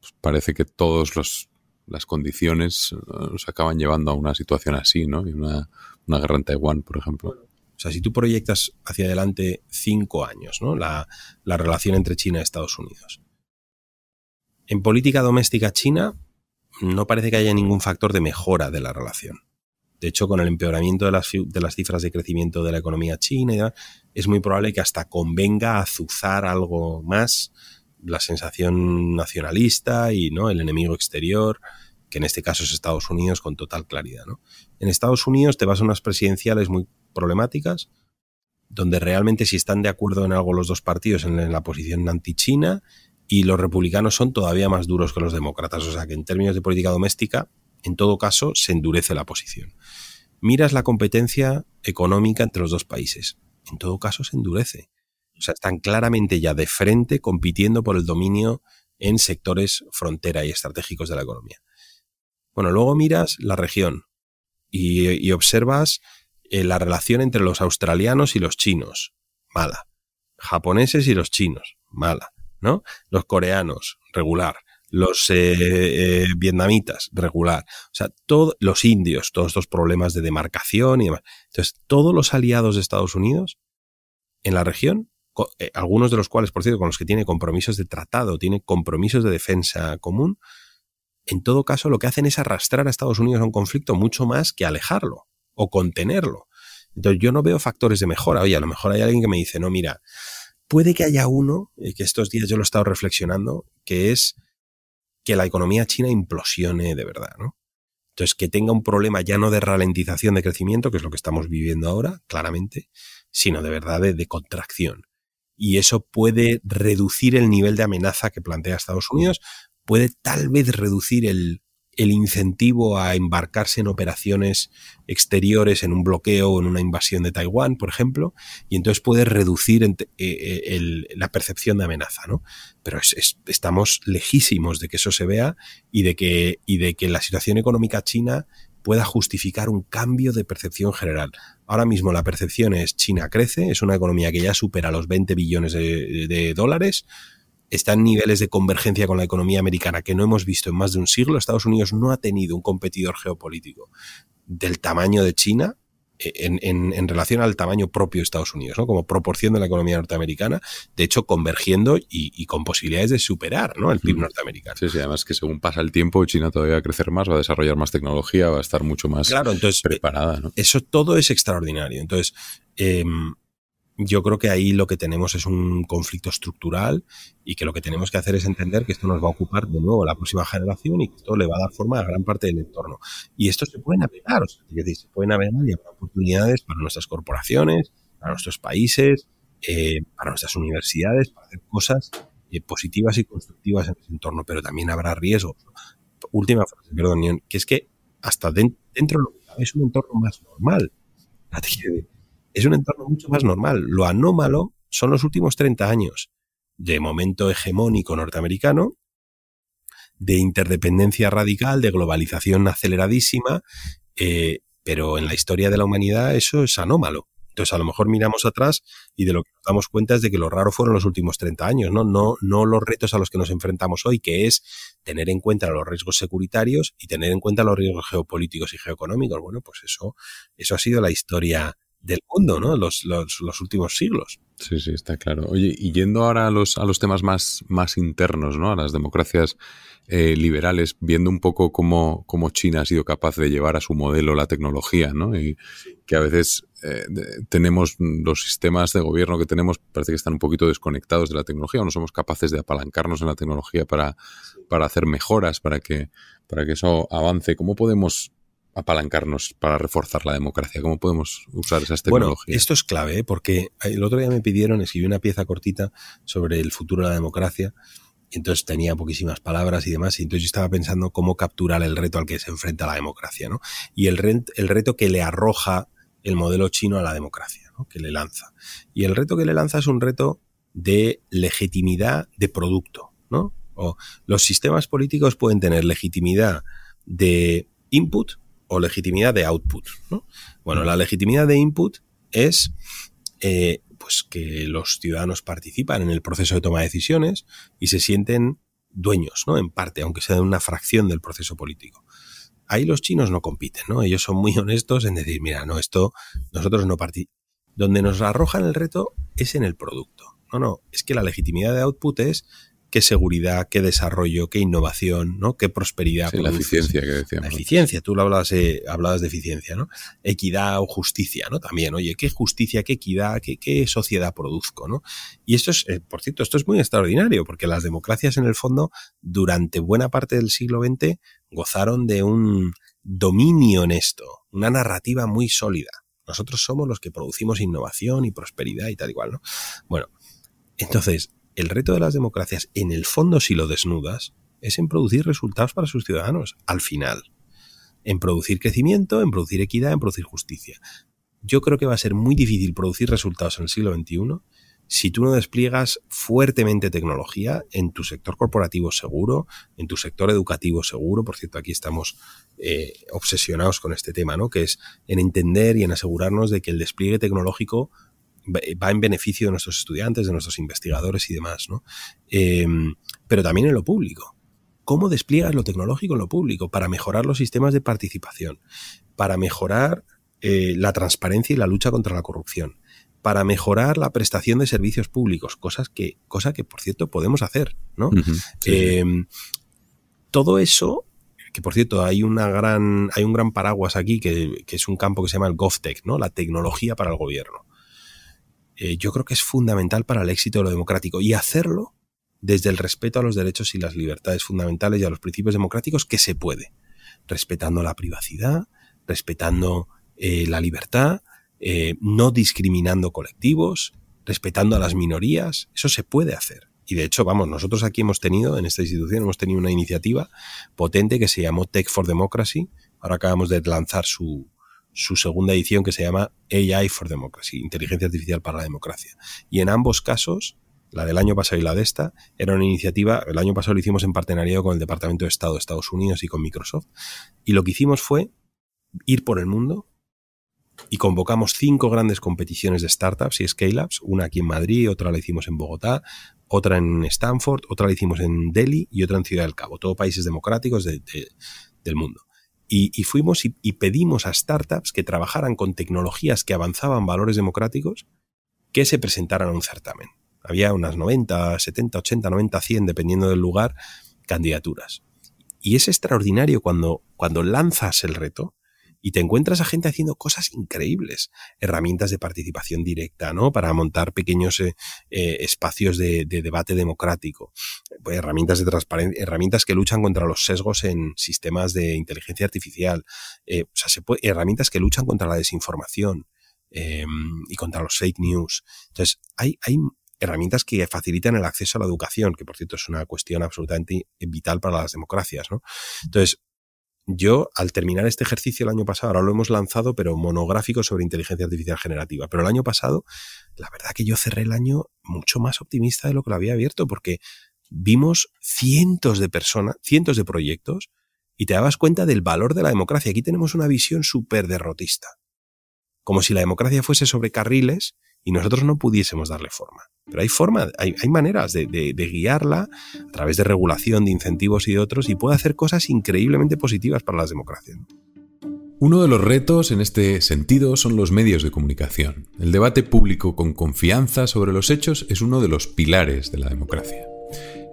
pues, parece que todas las condiciones eh, nos acaban llevando a una situación así, ¿no? Y una, guerra en Taiwán, por ejemplo. Sea, si tú proyectas hacia adelante cinco años, ¿no? La, la relación entre China y Estados Unidos. En política doméstica china no parece que haya ningún factor de mejora de la relación. De hecho, con el empeoramiento de las, de las cifras de crecimiento de la economía china, es muy probable que hasta convenga azuzar algo más la sensación nacionalista y ¿no? el enemigo exterior, que en este caso es Estados Unidos con total claridad. ¿no? En Estados Unidos te vas a unas presidenciales muy problemáticas, donde realmente si están de acuerdo en algo los dos partidos en la posición anti-China y los republicanos son todavía más duros que los demócratas. O sea que en términos de política doméstica en todo caso, se endurece la posición. Miras la competencia económica entre los dos países. En todo caso, se endurece. O sea, están claramente ya de frente compitiendo por el dominio en sectores frontera y estratégicos de la economía. Bueno, luego miras la región y, observas eh, la relación entre los australianos y los chinos. Mala. Japoneses y los chinos. Mala. ¿No? Los coreanos. Regular los eh, eh, vietnamitas, regular. O sea, todos los indios, todos estos problemas de demarcación y demás. Entonces, todos los aliados de Estados Unidos en la región, algunos de los cuales, por cierto, con los que tiene compromisos de tratado, tiene compromisos de defensa común, en todo caso lo que hacen es arrastrar a Estados Unidos a un conflicto mucho más que alejarlo o contenerlo. Entonces yo no veo factores de mejora. Oye, a lo mejor hay alguien que me dice, no, mira, puede que haya uno, que estos días yo lo he estado reflexionando, que es que la economía china implosione de verdad, ¿no? Entonces, que tenga un problema ya no de ralentización de crecimiento, que es lo que estamos viviendo ahora, claramente, sino de verdad de, contracción. Y eso puede reducir el nivel de amenaza que plantea Estados Unidos, puede tal vez reducir el, el incentivo a embarcarse en operaciones exteriores en un bloqueo o en una invasión de Taiwán, por ejemplo, y entonces puede reducir eh, eh, la percepción de amenaza, ¿no? Pero estamos lejísimos de que eso se vea y de que, y de que la situación económica china pueda justificar un cambio de percepción general. Ahora mismo la percepción es China crece, es una economía que ya supera los 20 billones de dólares, está en niveles de convergencia con la economía americana que no hemos visto en más de un siglo. Estados Unidos no ha tenido un competidor geopolítico del tamaño de China eh, en, relación al tamaño propio de Estados Unidos, ¿no? como proporción de la economía norteamericana, de hecho convergiendo y, con posibilidades de superar ¿no? el PIB norteamericano. Sí, sí, además que según pasa el tiempo, China todavía va a crecer más, va a desarrollar más tecnología, va a estar mucho más claro, entonces, preparada. ¿no? Eso todo es extraordinario. Entonces, eh, yo creo que ahí lo que tenemos es un conflicto estructural y que lo que tenemos que hacer es entender que esto nos va a ocupar de nuevo la próxima generación y que esto le va a dar forma a gran parte del entorno. Y esto se puede navegar, o sea, se puede navegar y habrá oportunidades para nuestras corporaciones, para nuestros países, eh, para nuestras universidades, para hacer cosas eh, positivas y constructivas en ese entorno, pero también habrá riesgos. Última frase, perdón, que es que hasta dentro, es un entorno más normal es un entorno mucho más normal. Lo anómalo son los últimos 30 años de momento hegemónico norteamericano, de interdependencia radical, de globalización aceleradísima, eh, pero en la historia de la humanidad eso es anómalo. Entonces, a lo mejor miramos atrás y de lo que nos damos cuenta es de que lo raro fueron los últimos 30 años, ¿no? No, no los retos a los que nos enfrentamos hoy, que es tener en cuenta los riesgos securitarios y tener en cuenta los riesgos geopolíticos y geoeconómicos. Bueno, pues eso, eso ha sido la historia del mundo, ¿no? Los, los, los, últimos siglos. Sí, sí, está claro. Oye, y yendo ahora a los, a los temas más, más internos, ¿no? A las democracias eh, liberales, viendo un poco cómo, cómo, China ha sido capaz de llevar a su modelo la tecnología, ¿no? Y que a veces eh, tenemos los sistemas de gobierno que tenemos, parece que están un poquito desconectados de la tecnología, o no somos capaces de apalancarnos en la tecnología para, para hacer mejoras, para que, para que eso avance. ¿Cómo podemos apalancarnos para reforzar la democracia? ¿Cómo podemos usar esas tecnologías? Bueno, esto es clave, ¿eh? porque el otro día me pidieron, escribí una pieza cortita sobre el futuro de la democracia, y entonces tenía poquísimas palabras y demás, y entonces yo estaba pensando cómo capturar el reto al que se enfrenta la democracia, ¿no? Y el, el reto que le arroja el modelo chino a la democracia, ¿no? Que le lanza. Y el reto que le lanza es un reto de legitimidad de producto, ¿no? O los sistemas políticos pueden tener legitimidad de input, o legitimidad de output. Bueno, la legitimidad de input es eh, pues que los ciudadanos participan en el proceso de toma de decisiones y se sienten dueños, ¿no? En parte, aunque sea de una fracción del proceso político. Ahí los chinos no compiten, ¿no? Ellos son muy honestos en decir, mira, no, esto nosotros no participamos. Donde nos arrojan el reto es en el producto. No, no, es que la legitimidad de output es qué seguridad, qué desarrollo, qué innovación, ¿no? Qué prosperidad. la eficiencia que decíamos. La eficiencia, tú lo hablabas, eh, hablabas de eficiencia, ¿no? Equidad o justicia, ¿no? También, oye, qué justicia, qué equidad, qué, qué sociedad produzco, ¿no? Y esto es, eh, por cierto, esto es muy extraordinario, porque las democracias en el fondo, durante buena parte del siglo XX, gozaron de un dominio en esto, una narrativa muy sólida. Nosotros somos los que producimos innovación y prosperidad y tal igual, ¿no? Bueno, entonces, el reto de las democracias, en el fondo, si lo desnudas, es en producir resultados para sus ciudadanos, al final. En producir crecimiento, en producir equidad, en producir justicia. Yo creo que va a ser muy difícil producir resultados en el siglo XXI si tú no despliegas fuertemente tecnología en tu sector corporativo seguro, en tu sector educativo seguro, por cierto, aquí estamos eh, obsesionados con este tema, ¿no? Que es en entender y en asegurarnos de que el despliegue tecnológico va en beneficio de nuestros estudiantes, de nuestros investigadores y demás, ¿no? Em, pero también en lo público. ¿Cómo despliegas lo tecnológico en lo público para mejorar los sistemas de participación, para mejorar eh, la transparencia y la lucha contra la corrupción, para mejorar la prestación de servicios públicos, cosas que, cosa que por cierto podemos hacer, ¿no? Em, todo eso que por cierto hay una gran hay un gran paraguas aquí que, que, es un campo que se llama el GovTech, ¿no? La tecnología para el gobierno. Eh, yo creo que es fundamental para el éxito de lo democrático y hacerlo desde el respeto a los derechos y las libertades fundamentales y a los principios democráticos que se puede, respetando la privacidad, respetando eh, la libertad, eh, no discriminando colectivos, respetando a las minorías, eso se puede hacer. Y de hecho, vamos, nosotros aquí hemos tenido, en esta institución, hemos tenido una iniciativa potente que se llamó Tech for Democracy. Ahora acabamos de lanzar su, su segunda edición que se llama AI for Democracy, Inteligencia Artificial para la Democracia. Y en ambos casos, la del año pasado y la de esta, era una iniciativa, el año pasado lo hicimos en partenariado con el Departamento de Estado de Estados Unidos y con Microsoft. Y lo que hicimos fue ir por el mundo y convocamos cinco grandes competiciones de startups y scale-ups, una aquí en Madrid, otra la hicimos en Bogotá, otra en Stanford, otra la hicimos en Delhi y otra en Ciudad del Cabo, todos países democráticos del mundo. Y, fuimos y, pedimos a startups que trabajaran con tecnologías que avanzaban valores democráticos que se presentaran a un certamen. Había unas 90, 70, 80, 90, 100, dependiendo del lugar, candidaturas. Y es extraordinario cuando, cuando lanzas el reto y te encuentras a gente haciendo cosas increíbles, herramientas de participación directa, ¿no? Para montar pequeños eh, eh, espacios de, debate democrático, pues, herramientas de transparencia, herramientas que luchan contra los sesgos en sistemas de inteligencia artificial, eh, o sea, herramientas que luchan contra la desinformación em, y contra los fake news. Entonces, hay herramientas que facilitan el acceso a la educación, que por cierto es una cuestión absolutamente vital para las democracias, ¿no? Entonces, yo, al terminar este ejercicio el año pasado, ahora lo hemos lanzado, pero monográfico sobre inteligencia artificial generativa. Pero el año pasado, la verdad que yo cerré el año mucho más optimista de lo que lo había abierto, porque vimos cientos de personas, cientos de proyectos, y te dabas cuenta del valor de la democracia. Aquí tenemos una visión súper derrotista. Como si la democracia fuese sobre carriles y nosotros no pudiésemos darle forma. Pero hay forma, hay, maneras de, guiarla a través de regulación, de incentivos y de otros, y puede hacer cosas increíblemente positivas para las democracias. Uno de los retos en este sentido son los medios de comunicación. El debate público con confianza sobre los hechos es uno de los pilares de la democracia.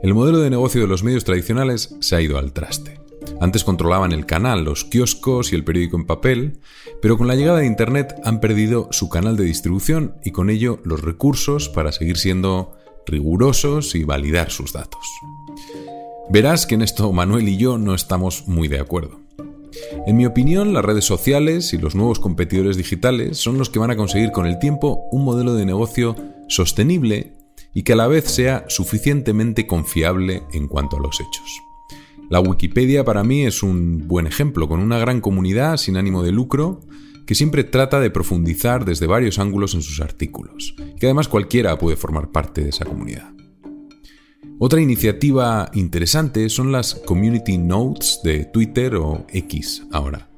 El modelo de negocio de los medios tradicionales se ha ido al traste. Antes controlaban el canal, los kioscos y el periódico en papel, pero con la llegada de Internet han perdido su canal de distribución y con ello los recursos para seguir siendo rigurosos y validar sus datos. Verás que en esto Manuel y yo no estamos muy de acuerdo. En mi opinión, las redes sociales y los nuevos competidores digitales son los que van a conseguir con el tiempo un modelo de negocio sostenible y que a la vez sea suficientemente confiable en cuanto a los hechos. La Wikipedia para mí es un buen ejemplo, con una gran comunidad sin ánimo de lucro que siempre trata de profundizar desde varios ángulos en sus artículos, y que además cualquiera puede formar parte de esa comunidad. Otra iniciativa interesante son las Community Notes de Twitter o X ahora.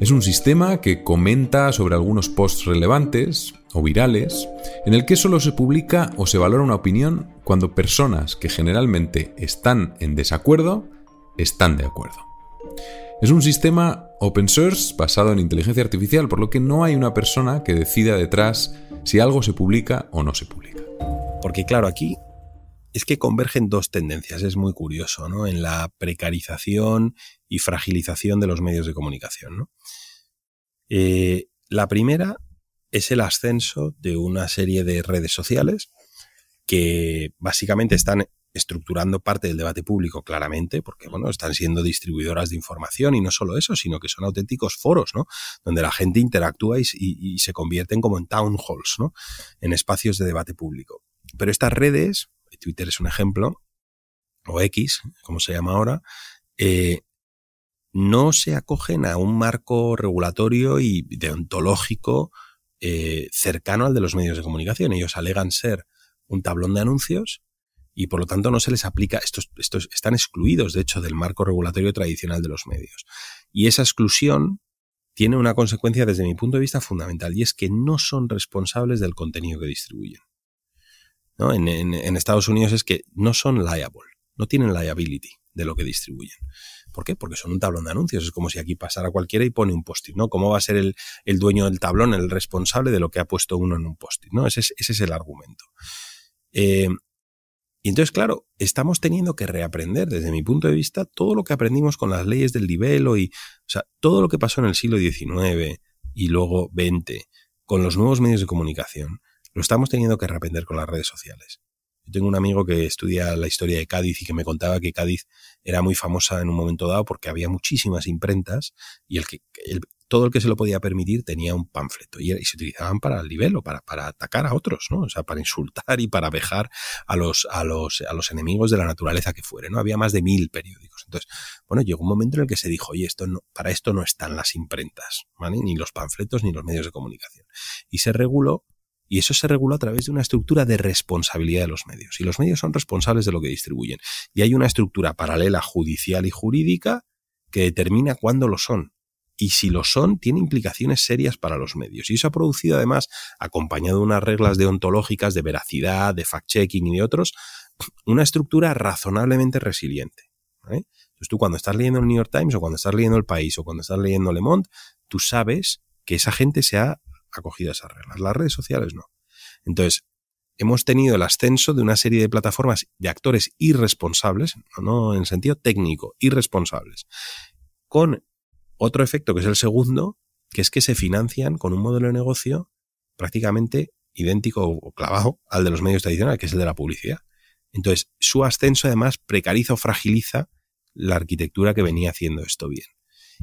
Es un sistema que comenta sobre algunos posts relevantes o virales, en el que solo se publica o se valora una opinión cuando personas que generalmente están en desacuerdo están de acuerdo. Es un sistema open source basado en inteligencia artificial, por lo que no hay una persona que decida detrás si algo se publica o no se publica. Porque claro, aquí es que convergen dos tendencias, es muy curioso, ¿no? En la precarización y fragilización de los medios de comunicación, eh, la primera es el ascenso de una serie de redes sociales que básicamente están estructurando parte del debate público claramente, porque bueno, están siendo distribuidoras de información y no solo eso, sino que son auténticos foros, ¿no? Donde la gente interactúa y, se convierten como en town halls, ¿no? En espacios de debate público. Pero estas redes, Twitter es un ejemplo, o X, como se llama ahora, eh, no se acogen a un marco regulatorio y deontológico eh, cercano al de los medios de comunicación. Ellos alegan ser un tablón de anuncios y por lo tanto no se les aplica, estos, estos están excluidos de hecho del marco regulatorio tradicional de los medios. Y esa exclusión tiene una consecuencia desde mi punto de vista fundamental y es que no son responsables del contenido que distribuyen. ¿No? En, Estados Unidos es que no son liable, no tienen liability de lo que distribuyen. ¿Por qué? Porque son un tablón de anuncios. Es como si aquí pasara cualquiera y pone un post-it, ¿no? ¿Cómo va a ser el, el, dueño del tablón el responsable de lo que ha puesto uno en un post-it, ¿no? Ese es, ese es el argumento. Eh, y entonces, claro, estamos teniendo que reaprender, desde mi punto de vista, todo lo que aprendimos con las leyes del libelo y, o sea, todo lo que pasó en el siglo XIX y luego XX con los nuevos medios de comunicación, lo estamos teniendo que reaprender con las redes sociales. Yo tengo un amigo que estudia la historia de Cádiz y que me contaba que Cádiz era muy famosa en un momento dado porque había muchísimas imprentas y el que, todo el que se lo podía permitir tenía un panfleto y, se utilizaban para el nivel o para, para atacar a otros, ¿no? O sea, para insultar y para vejar a los, a los, a los enemigos de la naturaleza que fuere, ¿no? Había más de mil periódicos. Entonces, bueno, llegó un momento en el que se dijo, oye, esto no, para esto no están las imprentas, ¿vale? Ni los panfletos ni los medios de comunicación. Y se reguló y eso se regula a través de una estructura de responsabilidad de los medios. Y los medios son responsables de lo que distribuyen. Y hay una estructura paralela judicial y jurídica que determina cuándo lo son. Y si lo son, tiene implicaciones serias para los medios. Y eso ha producido además, acompañado de unas reglas deontológicas de veracidad, de fact-checking y de otros, una estructura razonablemente resiliente. Entonces tú cuando estás leyendo el New York Times o cuando estás leyendo El País o cuando estás leyendo Le Monde, tú sabes que esa gente se ha acogido a esas reglas. Las redes sociales no. Entonces, hemos tenido el ascenso de una serie de plataformas de actores irresponsables, no en sentido técnico, irresponsables, con otro efecto que es el segundo, que es que se financian con un modelo de negocio prácticamente idéntico o clavado al de los medios tradicionales, que es el de la publicidad. Entonces, su ascenso además precariza o fragiliza la arquitectura que venía haciendo esto bien.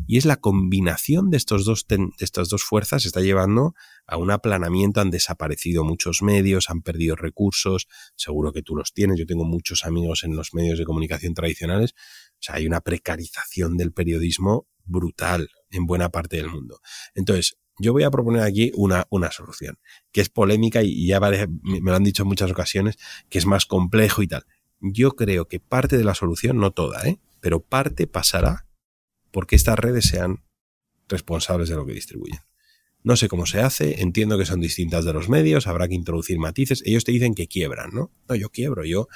Y es la combinación de, estos dos de estas dos fuerzas está llevando a un aplanamiento. Han desaparecido muchos medios, han perdido recursos. Seguro que tú los tienes. Yo tengo muchos amigos en los medios de comunicación tradicionales. O sea, hay una precarización del periodismo brutal en buena parte del mundo. Entonces, yo voy a proponer aquí una, una solución, que es polémica y ya me lo han dicho en muchas ocasiones, que es más complejo y tal. Yo creo que parte de la solución, no toda, ¿eh? pero parte pasará porque estas redes sean responsables de lo que distribuyen. No sé cómo se hace, entiendo que son distintas de los medios, habrá que introducir matices. Ellos te dicen que quiebran, ¿no? No, yo quiebro, yo.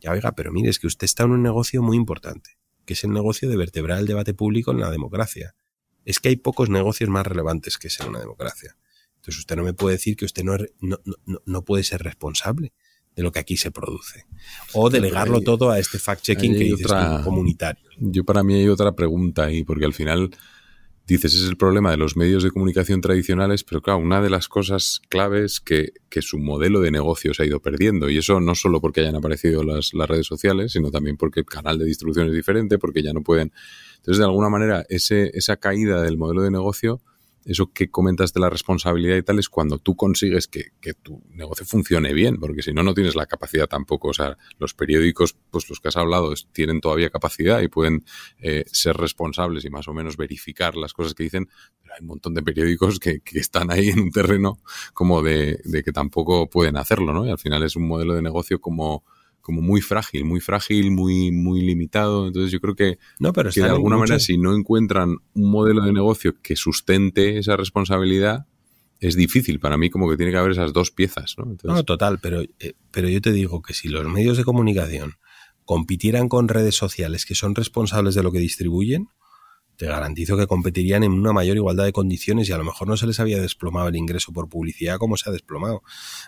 Ya oiga, pero mire, es que usted está en un negocio muy importante, que es el negocio de vertebrar el debate público en la democracia. Es que hay pocos negocios más relevantes que ser una democracia. Entonces usted no me puede decir que usted no, no, no, no puede ser responsable de lo que aquí se produce. O delegarlo todo a este fact-checking que dices comunitario. Yo para mí hay otra pregunta ahí, porque al final dices, es el problema de los medios de comunicación tradicionales, pero claro, una de las cosas claves que, que su modelo de negocio se ha ido perdiendo. Y eso no solo porque hayan aparecido las, las redes sociales, sino también porque el canal de distribución es diferente, porque ya no pueden... Entonces, de alguna manera, ese, esa caída del modelo de negocio eso que comentas de la responsabilidad y tal es cuando tú consigues que, tu negocio funcione bien, porque si no, no tienes la capacidad tampoco. O sea, los periódicos, pues los que has hablado, tienen todavía capacidad y pueden eh, ser responsables y más o menos verificar las cosas que dicen, pero hay un montón de periódicos que, que están ahí en un terreno como de, de, que tampoco pueden hacerlo, ¿no? Y al final es un modelo de negocio como como muy frágil, muy frágil, muy, muy limitado. Entonces yo creo que, no, pero que de alguna manera si no encuentran un modelo de negocio que sustente esa responsabilidad, es difícil. Para mí como que tiene que haber esas dos piezas. No, no total, pero, eh, pero yo te digo que si los medios de comunicación compitieran con redes sociales que son responsables de lo que distribuyen, te garantizo que competirían en una mayor igualdad de condiciones y a lo mejor no se les había desplomado el ingreso por publicidad como se ha desplomado.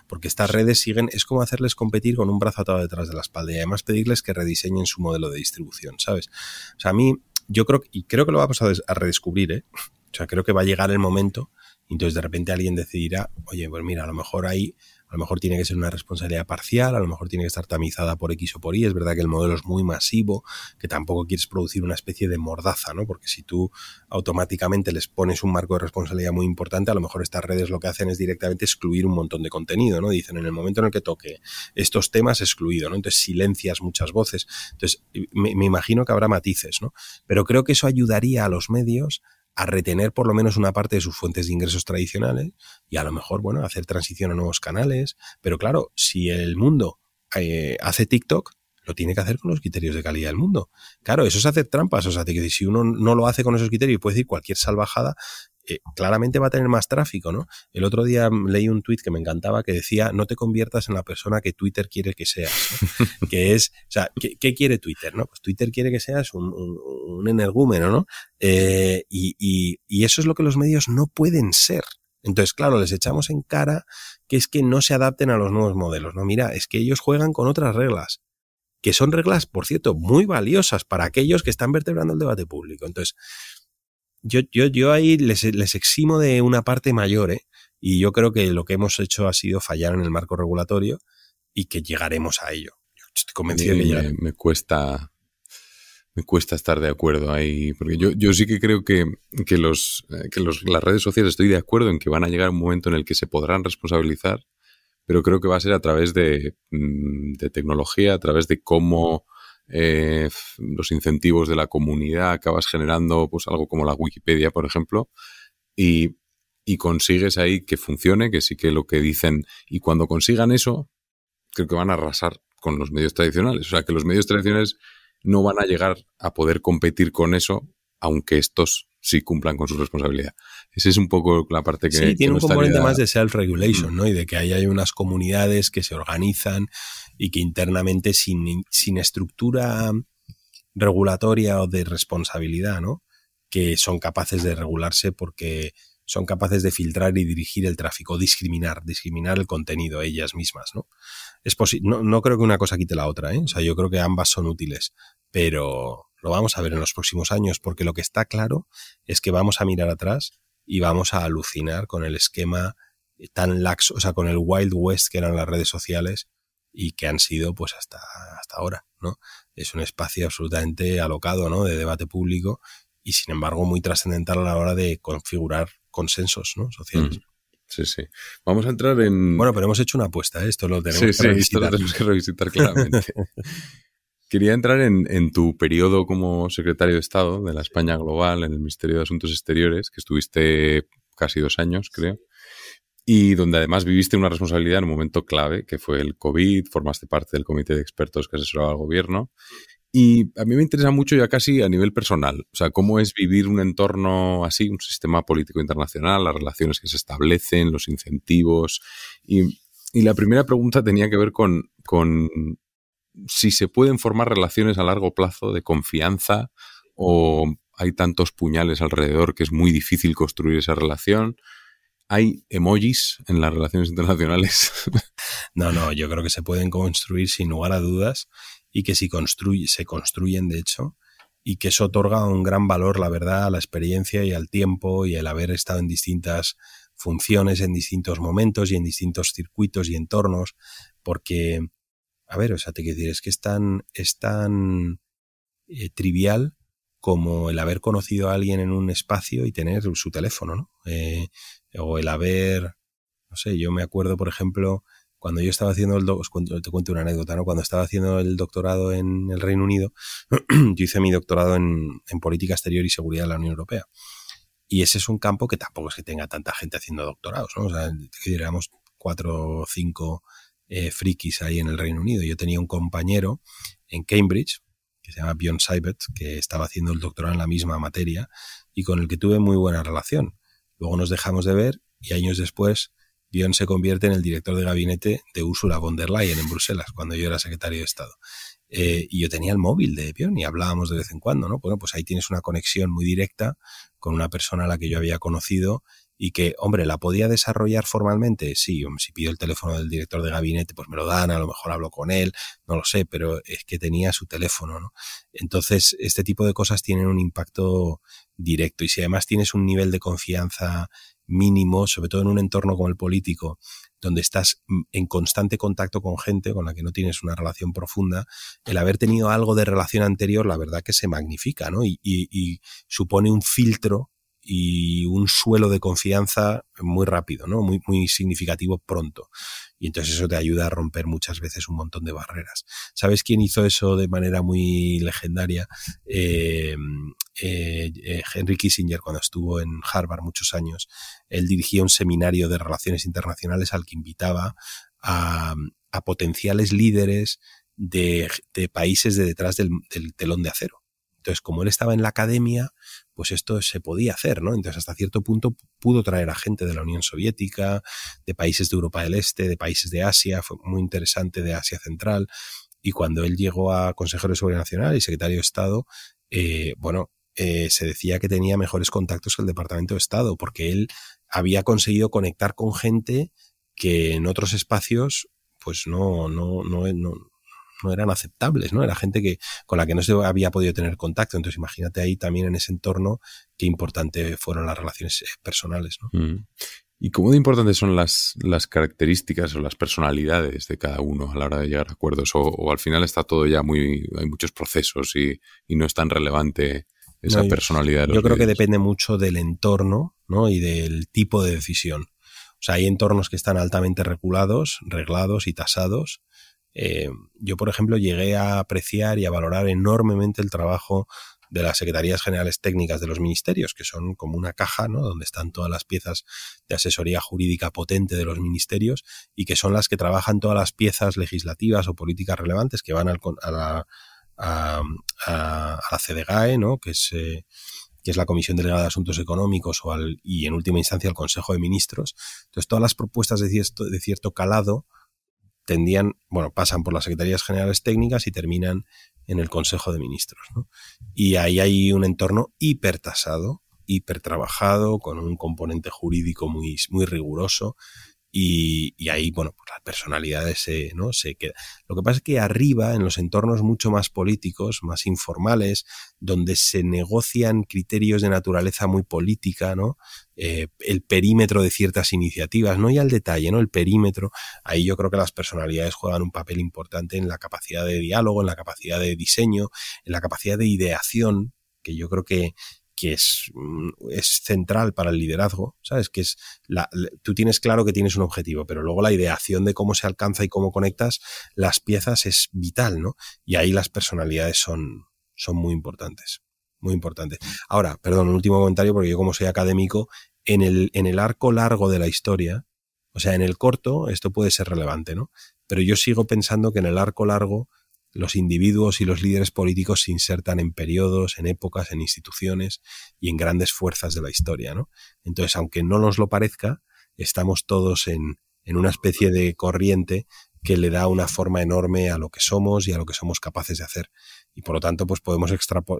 Porque estas redes siguen, es como hacerles competir con un brazo atado detrás de la espalda y además pedirles que rediseñen su modelo de distribución, ¿sabes? O sea, a mí, yo creo, y creo que lo vamos a, redescubrir, ¿eh? O sea, creo que va a llegar el momento y entonces de repente alguien decidirá, oye, pues mira, a lo mejor ahí a lo mejor tiene que ser una responsabilidad parcial, a lo mejor tiene que estar tamizada por X o por Y. Es verdad que el modelo es muy masivo, que tampoco quieres producir una especie de mordaza, ¿no? Porque si tú automáticamente les pones un marco de responsabilidad muy importante, a lo mejor estas redes lo que hacen es directamente excluir un montón de contenido, ¿no? Dicen, en el momento en el que toque estos temas, excluido, ¿no? Entonces silencias muchas voces. Entonces, me, me imagino que habrá matices, ¿no? Pero creo que eso ayudaría a los medios a retener por lo menos una parte de sus fuentes de ingresos tradicionales y a lo mejor, bueno, hacer transición a nuevos canales. Pero claro, si el mundo eh, hace TikTok, lo tiene que hacer con los criterios de calidad del mundo. Claro, eso es hacer trampas. O sea, que si uno no lo hace con esos criterios puede decir cualquier salvajada, eh, claramente va a tener más tráfico, ¿no? El otro día leí un tuit que me encantaba que decía, no te conviertas en la persona que Twitter quiere que seas, que es, o sea, ¿qué, quiere Twitter, no? Pues Twitter quiere que seas un, un, energúmeno, ¿no? Eh, y, y, y eso es lo que los medios no pueden ser. Entonces, claro, les echamos en cara que es que no se adapten a los nuevos modelos, ¿no? Mira, es que ellos juegan con otras reglas, que son reglas, por cierto, muy valiosas para aquellos que están vertebrando el debate público. Entonces, yo, yo, yo ahí les, les eximo de una parte mayor, ¿eh? Y yo creo que lo que hemos hecho ha sido fallar en el marco regulatorio y que llegaremos a ello. Yo estoy convencido de que me, me cuesta me cuesta estar de acuerdo ahí, porque yo, yo sí que creo que, que, los, eh, que los, las redes sociales estoy de acuerdo en que van a llegar un momento en el que se podrán responsabilizar, pero creo que va a ser a través de, mm, de tecnología, a través de cómo eh, los incentivos de la comunidad acabas generando pues algo como la Wikipedia, por ejemplo, y, y consigues ahí que funcione, que sí que lo que dicen, y cuando consigan eso, creo que van a arrasar con los medios tradicionales. O sea, que los medios tradicionales no van a llegar a poder competir con eso, aunque estos sí cumplan con su responsabilidad. Esa es un poco la parte que... Sí, tiene un componente más de self-regulation, ¿no? Y de que ahí hay unas comunidades que se organizan y que internamente sin, sin estructura regulatoria o de responsabilidad, ¿no? Que son capaces de regularse porque son capaces de filtrar y dirigir el tráfico, discriminar, discriminar el contenido ellas mismas, ¿no? Es no, no creo que una cosa quite la otra, ¿eh? O sea, yo creo que ambas son útiles, pero lo vamos a ver en los próximos años, porque lo que está claro es que vamos a mirar atrás y vamos a alucinar con el esquema tan laxo, o sea, con el Wild West que eran las redes sociales y que han sido pues hasta, hasta ahora, ¿no? Es un espacio absolutamente alocado, ¿no? De debate público y sin embargo muy trascendental a la hora de configurar consensos, ¿no? Sociales. Mm. Sí, sí. Vamos a entrar en... Bueno, pero hemos hecho una apuesta, ¿eh? esto lo tenemos que Esto lo tenemos que revisitar claramente. Quería entrar en, en, tu periodo como secretario de Estado de la España Global en el Ministerio de Asuntos Exteriores, que estuviste casi dos años, creo, y donde además viviste una responsabilidad en un momento clave, que fue el COVID, formaste parte del comité de expertos que asesoraba al gobierno. Y a mí me interesa mucho ya casi a nivel personal, o sea, cómo es vivir un entorno así, un sistema político internacional, las relaciones que se establecen, los incentivos. Y, y la primera pregunta tenía que ver con, con si se pueden formar relaciones a largo plazo de confianza o hay tantos puñales alrededor que es muy difícil construir esa relación. ¿Hay emojis en las relaciones internacionales? No, no, yo creo que se pueden construir sin lugar a dudas y que si construye, se construyen, de hecho, y que eso otorga un gran valor, la verdad, a la experiencia y al tiempo y el haber estado en distintas funciones, en distintos momentos y en distintos circuitos y entornos, porque a ver, o sea, te quiero decir, es que es tan, es tan eh, trivial como el haber conocido a alguien en un espacio y tener su teléfono, ¿no? Eh, o el haber, no sé, yo me acuerdo, por ejemplo, cuando yo estaba haciendo el, te cuento una anécdota, ¿no? Cuando estaba haciendo el doctorado en el Reino Unido, yo hice mi doctorado en, política exterior y seguridad de la Unión Europea. Y ese es un campo que tampoco es que tenga tanta gente haciendo doctorados, ¿no? O sea, diríamos cuatro o cinco eh, frikis ahí en el Reino Unido. Yo tenía un compañero en Cambridge, que se llama Bjorn Seibert, que estaba haciendo el doctorado en la misma materia y con el que tuve muy buena relación. Luego nos dejamos de ver y años después Bjorn se convierte en el director de gabinete de Ursula von der Leyen en Bruselas, cuando yo era secretario de Estado. Eh, y yo tenía el móvil de Bjorn y hablábamos de vez en cuando, ¿no? Bueno, pues ahí tienes una conexión muy directa con una persona a la que yo había conocido y que, hombre, ¿la podía desarrollar formalmente? Sí, si pido el teléfono del director de gabinete, pues me lo dan, a lo mejor hablo con él, no lo sé, pero es que tenía su teléfono, ¿no? Entonces, este tipo de cosas tienen un impacto directo y si además tienes un nivel de confianza mínimo, sobre todo en un entorno como el político, donde estás en constante contacto con gente con la que no tienes una relación profunda, el haber tenido algo de relación anterior, la verdad que se magnifica, ¿no? Y, y, y supone un filtro y un suelo de confianza muy rápido, ¿no? Muy, muy significativo pronto. Y entonces eso te ayuda a romper muchas veces un montón de barreras. ¿Sabes quién hizo eso de manera muy legendaria? Eh, eh, eh, Henry Kissinger, cuando estuvo en Harvard muchos años, él dirigía un seminario de relaciones internacionales al que invitaba a, potenciales líderes de, países de detrás del telón de acero. Entonces, como él estaba en la academia, pues esto se podía hacer, ¿no? Entonces, hasta cierto punto pudo traer a gente de la Unión Soviética, de países de Europa del Este, de países de Asia, fue muy interesante de Asia Central. Y cuando él llegó a consejero de Seguridad Nacional y secretario de Estado, eh, bueno, eh, se decía que tenía mejores contactos que el Departamento de Estado, porque él había conseguido conectar con gente que en otros espacios, pues no, no, no, no, no eran aceptables, ¿no? Era gente que, con la que no se había podido tener contacto. Entonces, imagínate ahí también en ese entorno qué importante fueron las relaciones eh, personales, ¿no? Mm. ¿Y cómo de importantes son las, las características o las personalidades de cada uno a la hora de llegar a acuerdos? O, al final está todo ya muy, hay muchos procesos y, no es tan relevante esa personalidad. De los yo creo que depende mucho del entorno ¿no? y del tipo de decisión. O sea, hay entornos que están altamente regulados, reglados y tasados. Eh, yo, por ejemplo, llegué a apreciar y a valorar enormemente el trabajo de las Secretarías Generales Técnicas de los Ministerios, que son como una caja, ¿no? Donde están todas las piezas de asesoría jurídica potente de los ministerios y que son las que trabajan todas las piezas legislativas o políticas relevantes que van al, a, la, a, la CDGAE, ¿no? Que es, eh, que es la Comisión Delegada de Asuntos Económicos o al, y en última instancia al Consejo de Ministros. Entonces, todas las propuestas de cierto, de cierto calado tendían, bueno, pasan por las Secretarías Generales Técnicas y terminan en el Consejo de Ministros. ¿no? Y ahí hay un entorno hipertasado, hipertrabajado, con un componente jurídico muy, muy riguroso y, ahí, bueno, pues las personalidades se, ¿no? se quedan. Lo que pasa es que arriba, en los entornos mucho más políticos, más informales, donde se negocian criterios de naturaleza muy política, ¿no? Eh, el perímetro de ciertas iniciativas, no ya el detalle, ¿no? El perímetro. Ahí yo creo que las personalidades juegan un papel importante en la capacidad de diálogo, en la capacidad de diseño, en la capacidad de ideación, que yo creo que, que es, mm, es central para el liderazgo, ¿sabes? Que es la, tú tienes claro que tienes un objetivo, pero luego la ideación de cómo se alcanza y cómo conectas las piezas es vital, ¿no? Y ahí las personalidades son, son muy importantes, muy importantes. Ahora, perdón, un último comentario porque yo como soy académico, en el, en el arco largo de la historia, o sea, en el corto esto puede ser relevante, ¿no? Pero yo sigo pensando que en el arco largo los individuos y los líderes políticos se insertan en periodos, en épocas, en instituciones y en grandes fuerzas de la historia, ¿no? Entonces, aunque no nos lo parezca, estamos todos en, en una especie de corriente que le da una forma enorme a lo que somos y a lo que somos capaces de hacer. Y por lo tanto, pues podemos,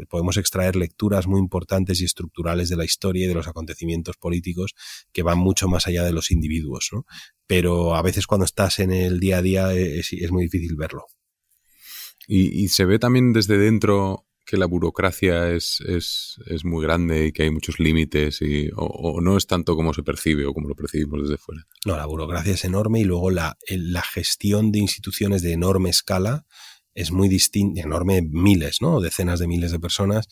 podemos extraer lecturas muy importantes y estructurales de la historia y de los acontecimientos políticos que van mucho más allá de los individuos, ¿no? Pero a veces cuando estás en el día a día es, es muy difícil verlo. Y, se ve también desde dentro que la burocracia es, es, es muy grande y que hay muchos límites y, o, no es tanto como se percibe o como lo percibimos desde fuera. No, la burocracia es enorme y luego la, la gestión de instituciones de enorme escala es muy distinta, enorme miles, ¿no? Decenas de miles de personas,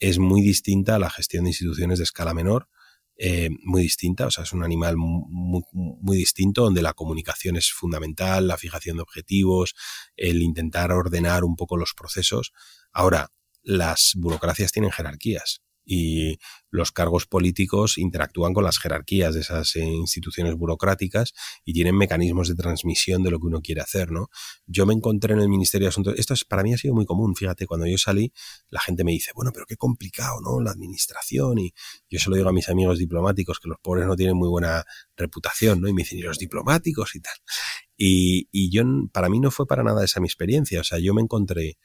es muy distinta a la gestión de instituciones de escala menor eh, muy distinta, o sea, es un animal muy, muy, distinto donde la comunicación es fundamental, la fijación de objetivos, el intentar ordenar un poco los procesos. Ahora, las burocracias tienen jerarquías y los cargos políticos interactúan con las jerarquías de esas eh, instituciones burocráticas y tienen mecanismos de transmisión de lo que uno quiere hacer, ¿no? Yo me encontré en el Ministerio de Asuntos, esto es, para mí ha sido muy común, fíjate, cuando yo salí, la gente me dice, bueno, pero qué complicado, ¿no? La administración y yo se lo digo a mis amigos diplomáticos que los pobres no tienen muy buena reputación, ¿no? Y me dicen, ¿y los diplomáticos y tal? Y, y yo, para mí no fue para nada esa mi experiencia, o sea, yo me encontré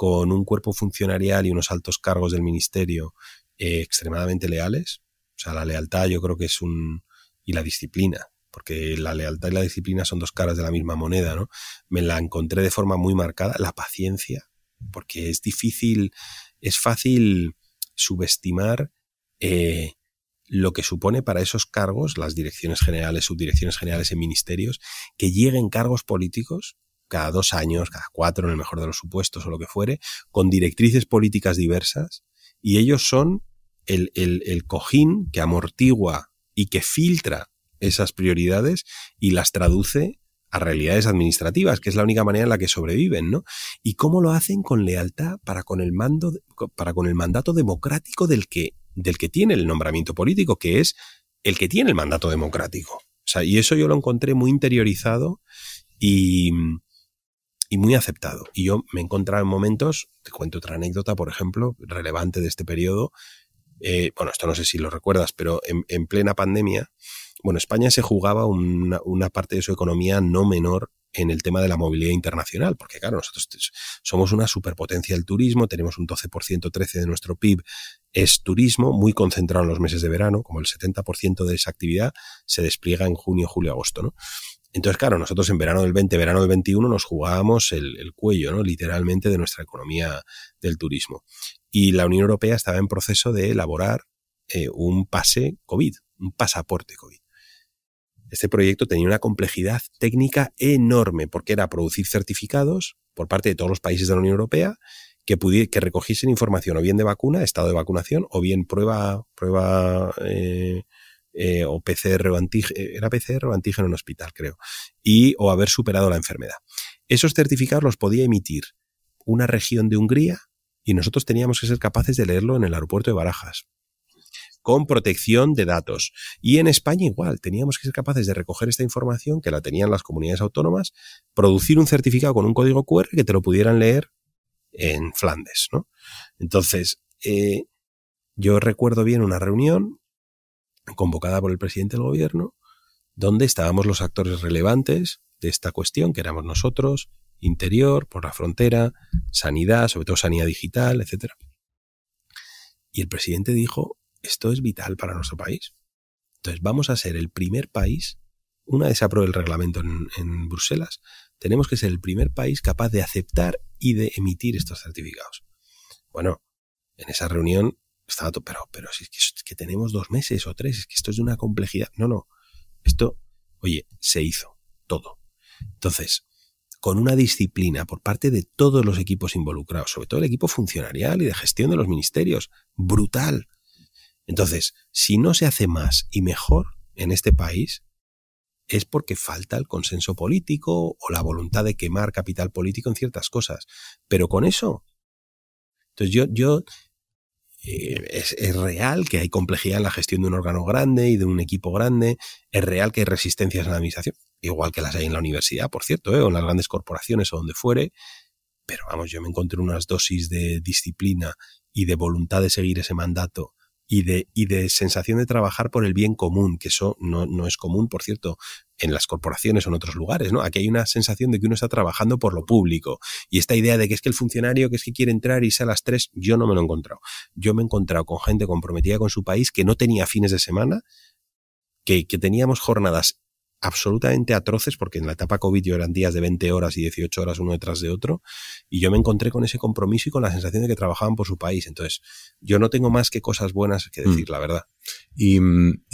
con un cuerpo funcionarial y unos altos cargos del ministerio eh, extremadamente leales. O sea, la lealtad yo creo que es un... y la disciplina, porque la lealtad y la disciplina son dos caras de la misma moneda, ¿no? Me la encontré de forma muy marcada, la paciencia, porque es difícil, es fácil subestimar eh, lo que supone para esos cargos, las direcciones generales, subdirecciones generales en ministerios, que lleguen cargos políticos cada dos años, cada cuatro en el mejor de los supuestos o lo que fuere, con directrices políticas diversas, y ellos son el, cojín que amortigua y que filtra esas prioridades y las traduce a realidades administrativas, que es la única manera en la que sobreviven, ¿no? Y cómo lo hacen con lealtad para con el mando, para con el mandato democrático del que, del que tiene el nombramiento político, que es el que tiene el mandato democrático. O sea, y eso yo lo encontré muy interiorizado y, y muy aceptado. Y yo me he encontrado en momentos, te cuento otra anécdota, por ejemplo, relevante de este periodo, eh, bueno, esto no sé si lo recuerdas, pero en, plena pandemia, bueno, España se jugaba una, parte de su economía no menor en el tema de la movilidad internacional, porque claro, nosotros somos una superpotencia del turismo, tenemos un 12%, 13% de nuestro PIB es turismo, muy concentrado en los meses de verano, como el 70% de esa actividad se despliega en junio, julio, agosto, ¿no? Entonces, claro, nosotros en verano del 20, verano del 21 nos jugábamos el cuello, ¿no? Literalmente de nuestra economía del turismo y la Unión Europea estaba en proceso de elaborar eh, un pase COVID, un pasaporte COVID. Este proyecto tenía una complejidad técnica enorme porque era producir certificados por parte de todos los países de la Unión Europea que, que recogiesen información o bien de vacuna, estado de vacunación, o bien prueba, prueba eh, eh, o PCR o antígeno, era PCR o antígeno en hospital, creo, y o haber superado la enfermedad. Esos certificados los podía emitir una región de Hungría y nosotros teníamos que ser capaces de leerlo en el aeropuerto de Barajas con protección de datos. Y en España igual, teníamos que ser capaces de recoger esta información que la tenían las comunidades autónomas, producir un certificado con un código QR que te lo pudieran leer en Flandes, ¿no? Entonces, eh, yo recuerdo bien una reunión convocada por el presidente del gobierno, donde estábamos los actores relevantes de esta cuestión, que éramos nosotros, Interior, por la frontera, Sanidad, sobre todo Sanidad Digital, etc. Y el presidente dijo esto es vital para nuestro país. Entonces vamos a ser el primer país, una vez se apruebe el reglamento en, Bruselas, tenemos que ser el primer país capaz de aceptar y de emitir estos certificados. Bueno, en esa reunión estaba todo, pero, pero si es que, es que tenemos dos meses o tres, es que esto es de una complejidad. No, no, esto, oye, se hizo todo. Entonces, con una disciplina por parte de todos los equipos involucrados, sobre todo el equipo funcionarial y de gestión de los ministerios, brutal. Entonces, si no se hace más y mejor en este país, es porque falta el consenso político o la voluntad de quemar capital político en ciertas cosas. Pero con eso. Entonces yo, yo es, es, real que hay complejidad en la gestión de un órgano grande y de un equipo grande. Es real que hay resistencias en la administración, igual que las hay en la universidad, por cierto, ¿eh? o en las grandes corporaciones o donde fuere. Pero vamos, yo me encontré unas dosis de disciplina y de voluntad de seguir ese mandato y de, y de sensación de trabajar por el bien común, que eso no, no es común, por cierto, en las corporaciones o en otros lugares, ¿no? Aquí hay una sensación de que uno está trabajando por lo público. Y esta idea de que es que el funcionario que es que quiere entrar y a las tres, yo no me lo he encontrado. Yo me he encontrado con gente comprometida con su país que no tenía fines de semana, que, que teníamos jornadas absolutamente atroces, porque en la etapa COVID yo eran días de 20 horas y 18 horas uno detrás de otro, y yo me encontré con ese compromiso y con la sensación de que trabajaban por su país. Entonces, yo no tengo más que cosas buenas que decir, mm. la verdad. Y,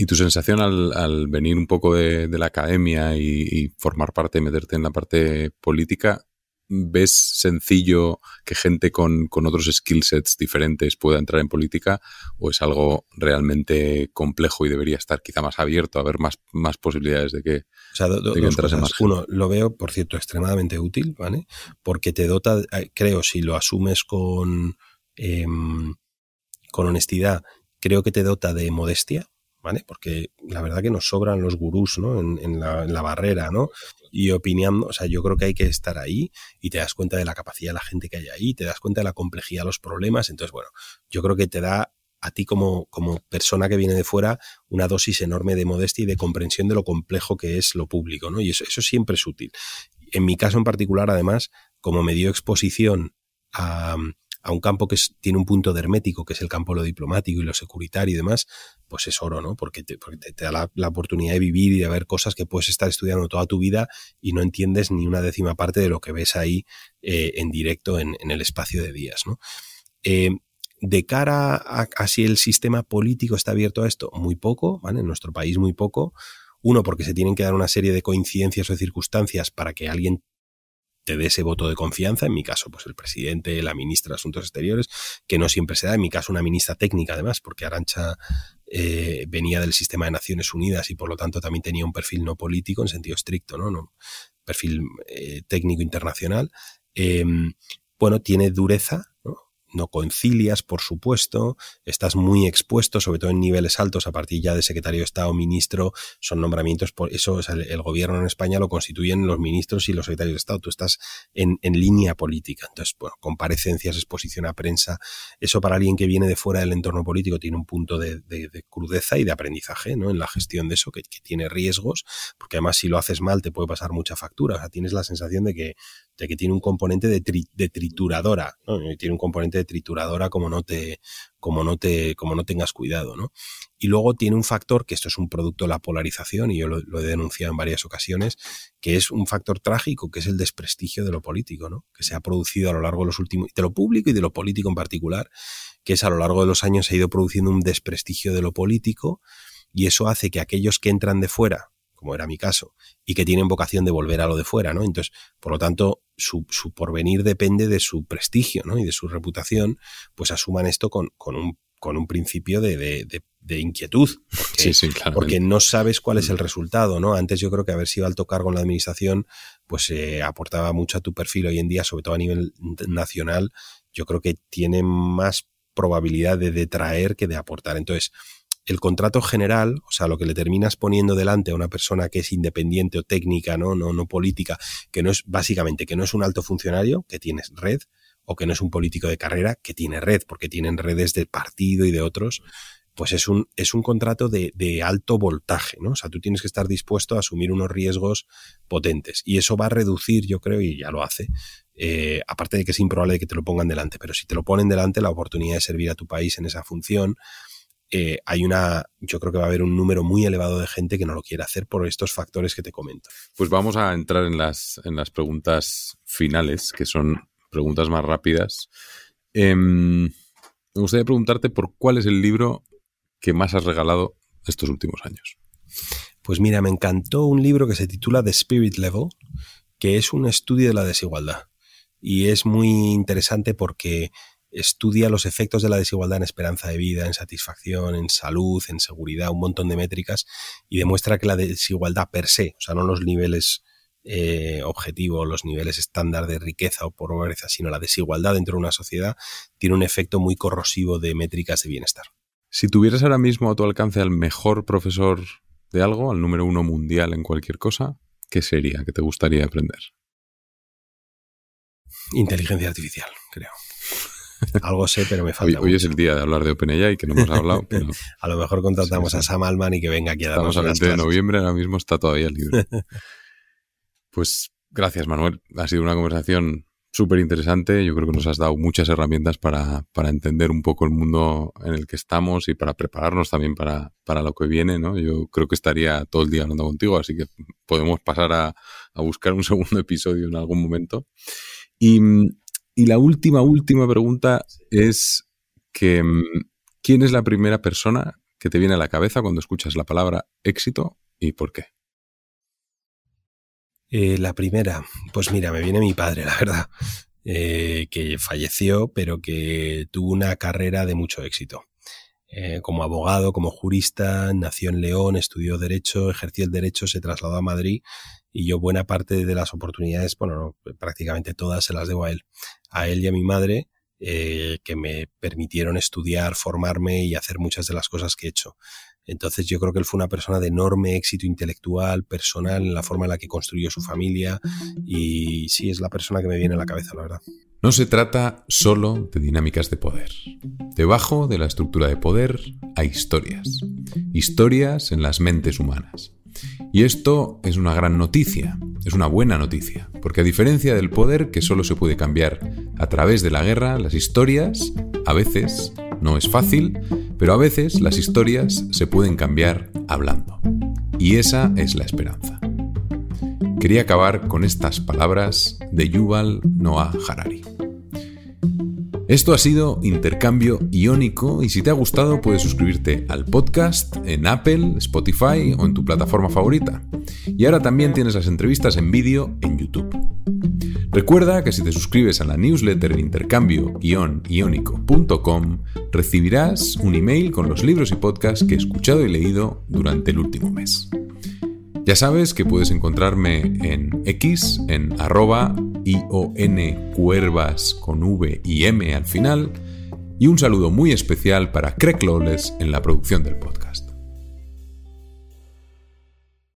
tu sensación al, venir un poco de, la academia y, y, formar parte, meterte en la parte política, ¿Ves sencillo que gente con, con otros skill sets diferentes pueda entrar en política o es algo realmente complejo y debería estar quizá más abierto a ver más, más posibilidades de que, o sea, más Uno, lo veo, por cierto, extremadamente útil, ¿vale? Porque te dota, eh, creo, si lo asumes con, em, con honestidad, creo que te dota de modestia, ¿vale? Porque la verdad que nos sobran los gurús, ¿no? En, la, barrera, ¿no? y opinando, o sea, yo creo que hay que estar ahí y te das cuenta de la capacidad de la gente que hay ahí, te das cuenta de la complejidad de los problemas, entonces, bueno, yo creo que te da a ti como, como persona que viene de fuera una dosis enorme de modestia y de comprensión de lo complejo que es lo público, ¿no? Y eso, eso siempre es útil. En mi caso en particular, además, como me dio exposición a, a un campo que tiene un punto de hermético, que es el campo lo diplomático y lo securitario y demás, pues es oro, ¿no? Porque te, da la, oportunidad de vivir y de ver cosas que puedes estar estudiando toda tu vida y no entiendes ni una décima parte de lo que ves ahí eh, en directo en, el espacio de días, ¿no? Eh, de cara a, si el sistema político está abierto a esto, muy poco, ¿vale? En nuestro país muy poco. Uno, porque se tienen que dar una serie de coincidencias o circunstancias para que alguien te dé ese voto de confianza, en mi caso, pues el presidente, la ministra de Asuntos Exteriores, que no siempre se da, en mi caso una ministra técnica además, porque Arancha eh, venía del sistema de Naciones Unidas y por lo tanto también tenía un perfil no político en sentido estricto, ¿no? no perfil eh, técnico internacional. Em, bueno, tiene dureza, no concilias, por supuesto, estás muy expuesto, sobre todo en niveles altos, a partir ya de secretario de Estado, ministro, son nombramientos, por eso el, gobierno en España lo constituyen los ministros y los secretarios de Estado, tú estás en, línea política, entonces, comparecencias, exposición a prensa, eso para alguien que viene de fuera del entorno político tiene un punto de, crudeza y de aprendizaje, ¿no? En la gestión de eso, que, tiene riesgos, porque además si lo haces mal te puede pasar mucha factura, o sea, tienes la sensación de que, de que tiene un componente de, trituradora, tiene un componente de trituradora como no te, como no te, como no tengas cuidado, ¿no? Y luego tiene un factor, que esto es un producto de la polarización, y yo lo, he denunciado en varias ocasiones, que es un factor trágico, que es el desprestigio de lo político, ¿no? Que se ha producido a lo largo de los últimos, de lo público y de lo político en particular, que es a lo largo de los años se ha ido produciendo un desprestigio de lo político, y eso hace que aquellos que entran de fuera, como era mi caso, y que tienen vocación de volver a lo de fuera, ¿no? Entonces, por lo tanto, su, su porvenir depende de su prestigio, ¿no? Y de su reputación, pues asuman esto con, con un con un principio de, de, de, inquietud, porque, sí, porque, no sabes cuál es el resultado, ¿no? Antes yo creo que haber sido alto cargo en la administración, pues eh, aportaba mucho a tu perfil hoy en día, sobre todo a nivel nacional, yo creo que tiene más probabilidad de detraer que de aportar. Entonces, el contrato general, o sea, lo que le terminas poniendo delante a una persona que es independiente o técnica, ¿no? No, no política, que no es básicamente que no es un alto funcionario, que tienes red, o que no es un político de carrera, que tiene red, porque tienen redes de partido y de otros, pues es un, es un contrato de, alto voltaje, ¿no? O sea, tú tienes que estar dispuesto a asumir unos riesgos potentes. Y eso va a reducir, yo creo, y ya lo hace, eh, aparte de que es improbable que te lo pongan delante, pero si te lo ponen delante, la oportunidad de servir a tu país en esa función, eh, hay una, yo creo que va a haber un número muy elevado de gente que no lo quiere hacer por estos factores que te comento. Pues vamos a entrar en las, en las preguntas finales, que son preguntas más rápidas. Em, me gustaría preguntarte por cuál es el libro que más has regalado estos últimos años. Pues mira, me encantó un libro que se titula The Spirit Level, que es un estudio de la desigualdad. Y es muy interesante porque estudia los efectos de la desigualdad en esperanza de vida, en satisfacción, en salud, en seguridad, un montón de métricas, y demuestra que la desigualdad per se, o sea, no los niveles eh, objetivos, los niveles estándar de riqueza o pobreza, sino la desigualdad dentro de una sociedad, tiene un efecto muy corrosivo de métricas de bienestar. Si tuvieras ahora mismo a tu alcance al mejor profesor de algo, al número uno mundial en cualquier cosa, ¿qué sería que te gustaría aprender? Inteligencia artificial, creo. Algo sé, pero me falta. Hoy, es el día de hablar de OpenAI, que no hemos hablado. a lo mejor contratamos a Sam Altman y que venga aquí a darnos Estamos a 20 de noviembre, ahora mismo está todavía libre. pues gracias, Manuel. Ha sido una conversación súper interesante. Yo creo que nos has dado muchas herramientas para, para, entender un poco el mundo en el que estamos y para prepararnos también para, para, lo que viene. ¿no? Yo creo que estaría todo el día hablando contigo, así que podemos pasar a, a buscar un segundo episodio en algún momento. Y y la última, última pregunta es que mm, ¿quién es la primera persona que te viene a la cabeza cuando escuchas la palabra éxito y por qué? Eh, la primera, pues mira, me viene mi padre, la verdad, eh, que falleció, pero que tuvo una carrera de mucho éxito. Eh, como abogado, como jurista, nació en León, estudió Derecho, ejerció el Derecho, se trasladó a Madrid y yo buena parte de las oportunidades, bueno, prácticamente todas se las debo a él, a él y a mi madre, eh, que me permitieron estudiar, formarme y hacer muchas de las cosas que he hecho. Entonces yo creo que él fue una persona de enorme éxito intelectual, personal, en la forma en la que construyó su familia y sí, es la persona que me viene a la cabeza, la verdad. No se trata solo de dinámicas de poder. Debajo de la estructura de poder hay historias. Historias en las mentes humanas. Y esto es una gran noticia, es una buena noticia, porque a diferencia del poder que solo se puede cambiar a través de la guerra, las historias, a veces, no es fácil, pero a veces las historias se pueden cambiar hablando. Y esa es la esperanza. Quería acabar con estas palabras de Yuval Noah Harari. Esto ha sido Intercambio Iónico y si te ha gustado puedes suscribirte al podcast en Apple, Spotify o en tu plataforma favorita. Y ahora también tienes las entrevistas en vídeo en YouTube. Recuerda que si te suscribes a la newsletter en intercambio-iónico.com recibirás un email con los libros y podcasts que he escuchado y leído durante el último mes. Ya sabes que puedes encontrarme en X, en arroba cuervas con V y M al final, y un saludo muy especial para Craig en la producción del podcast.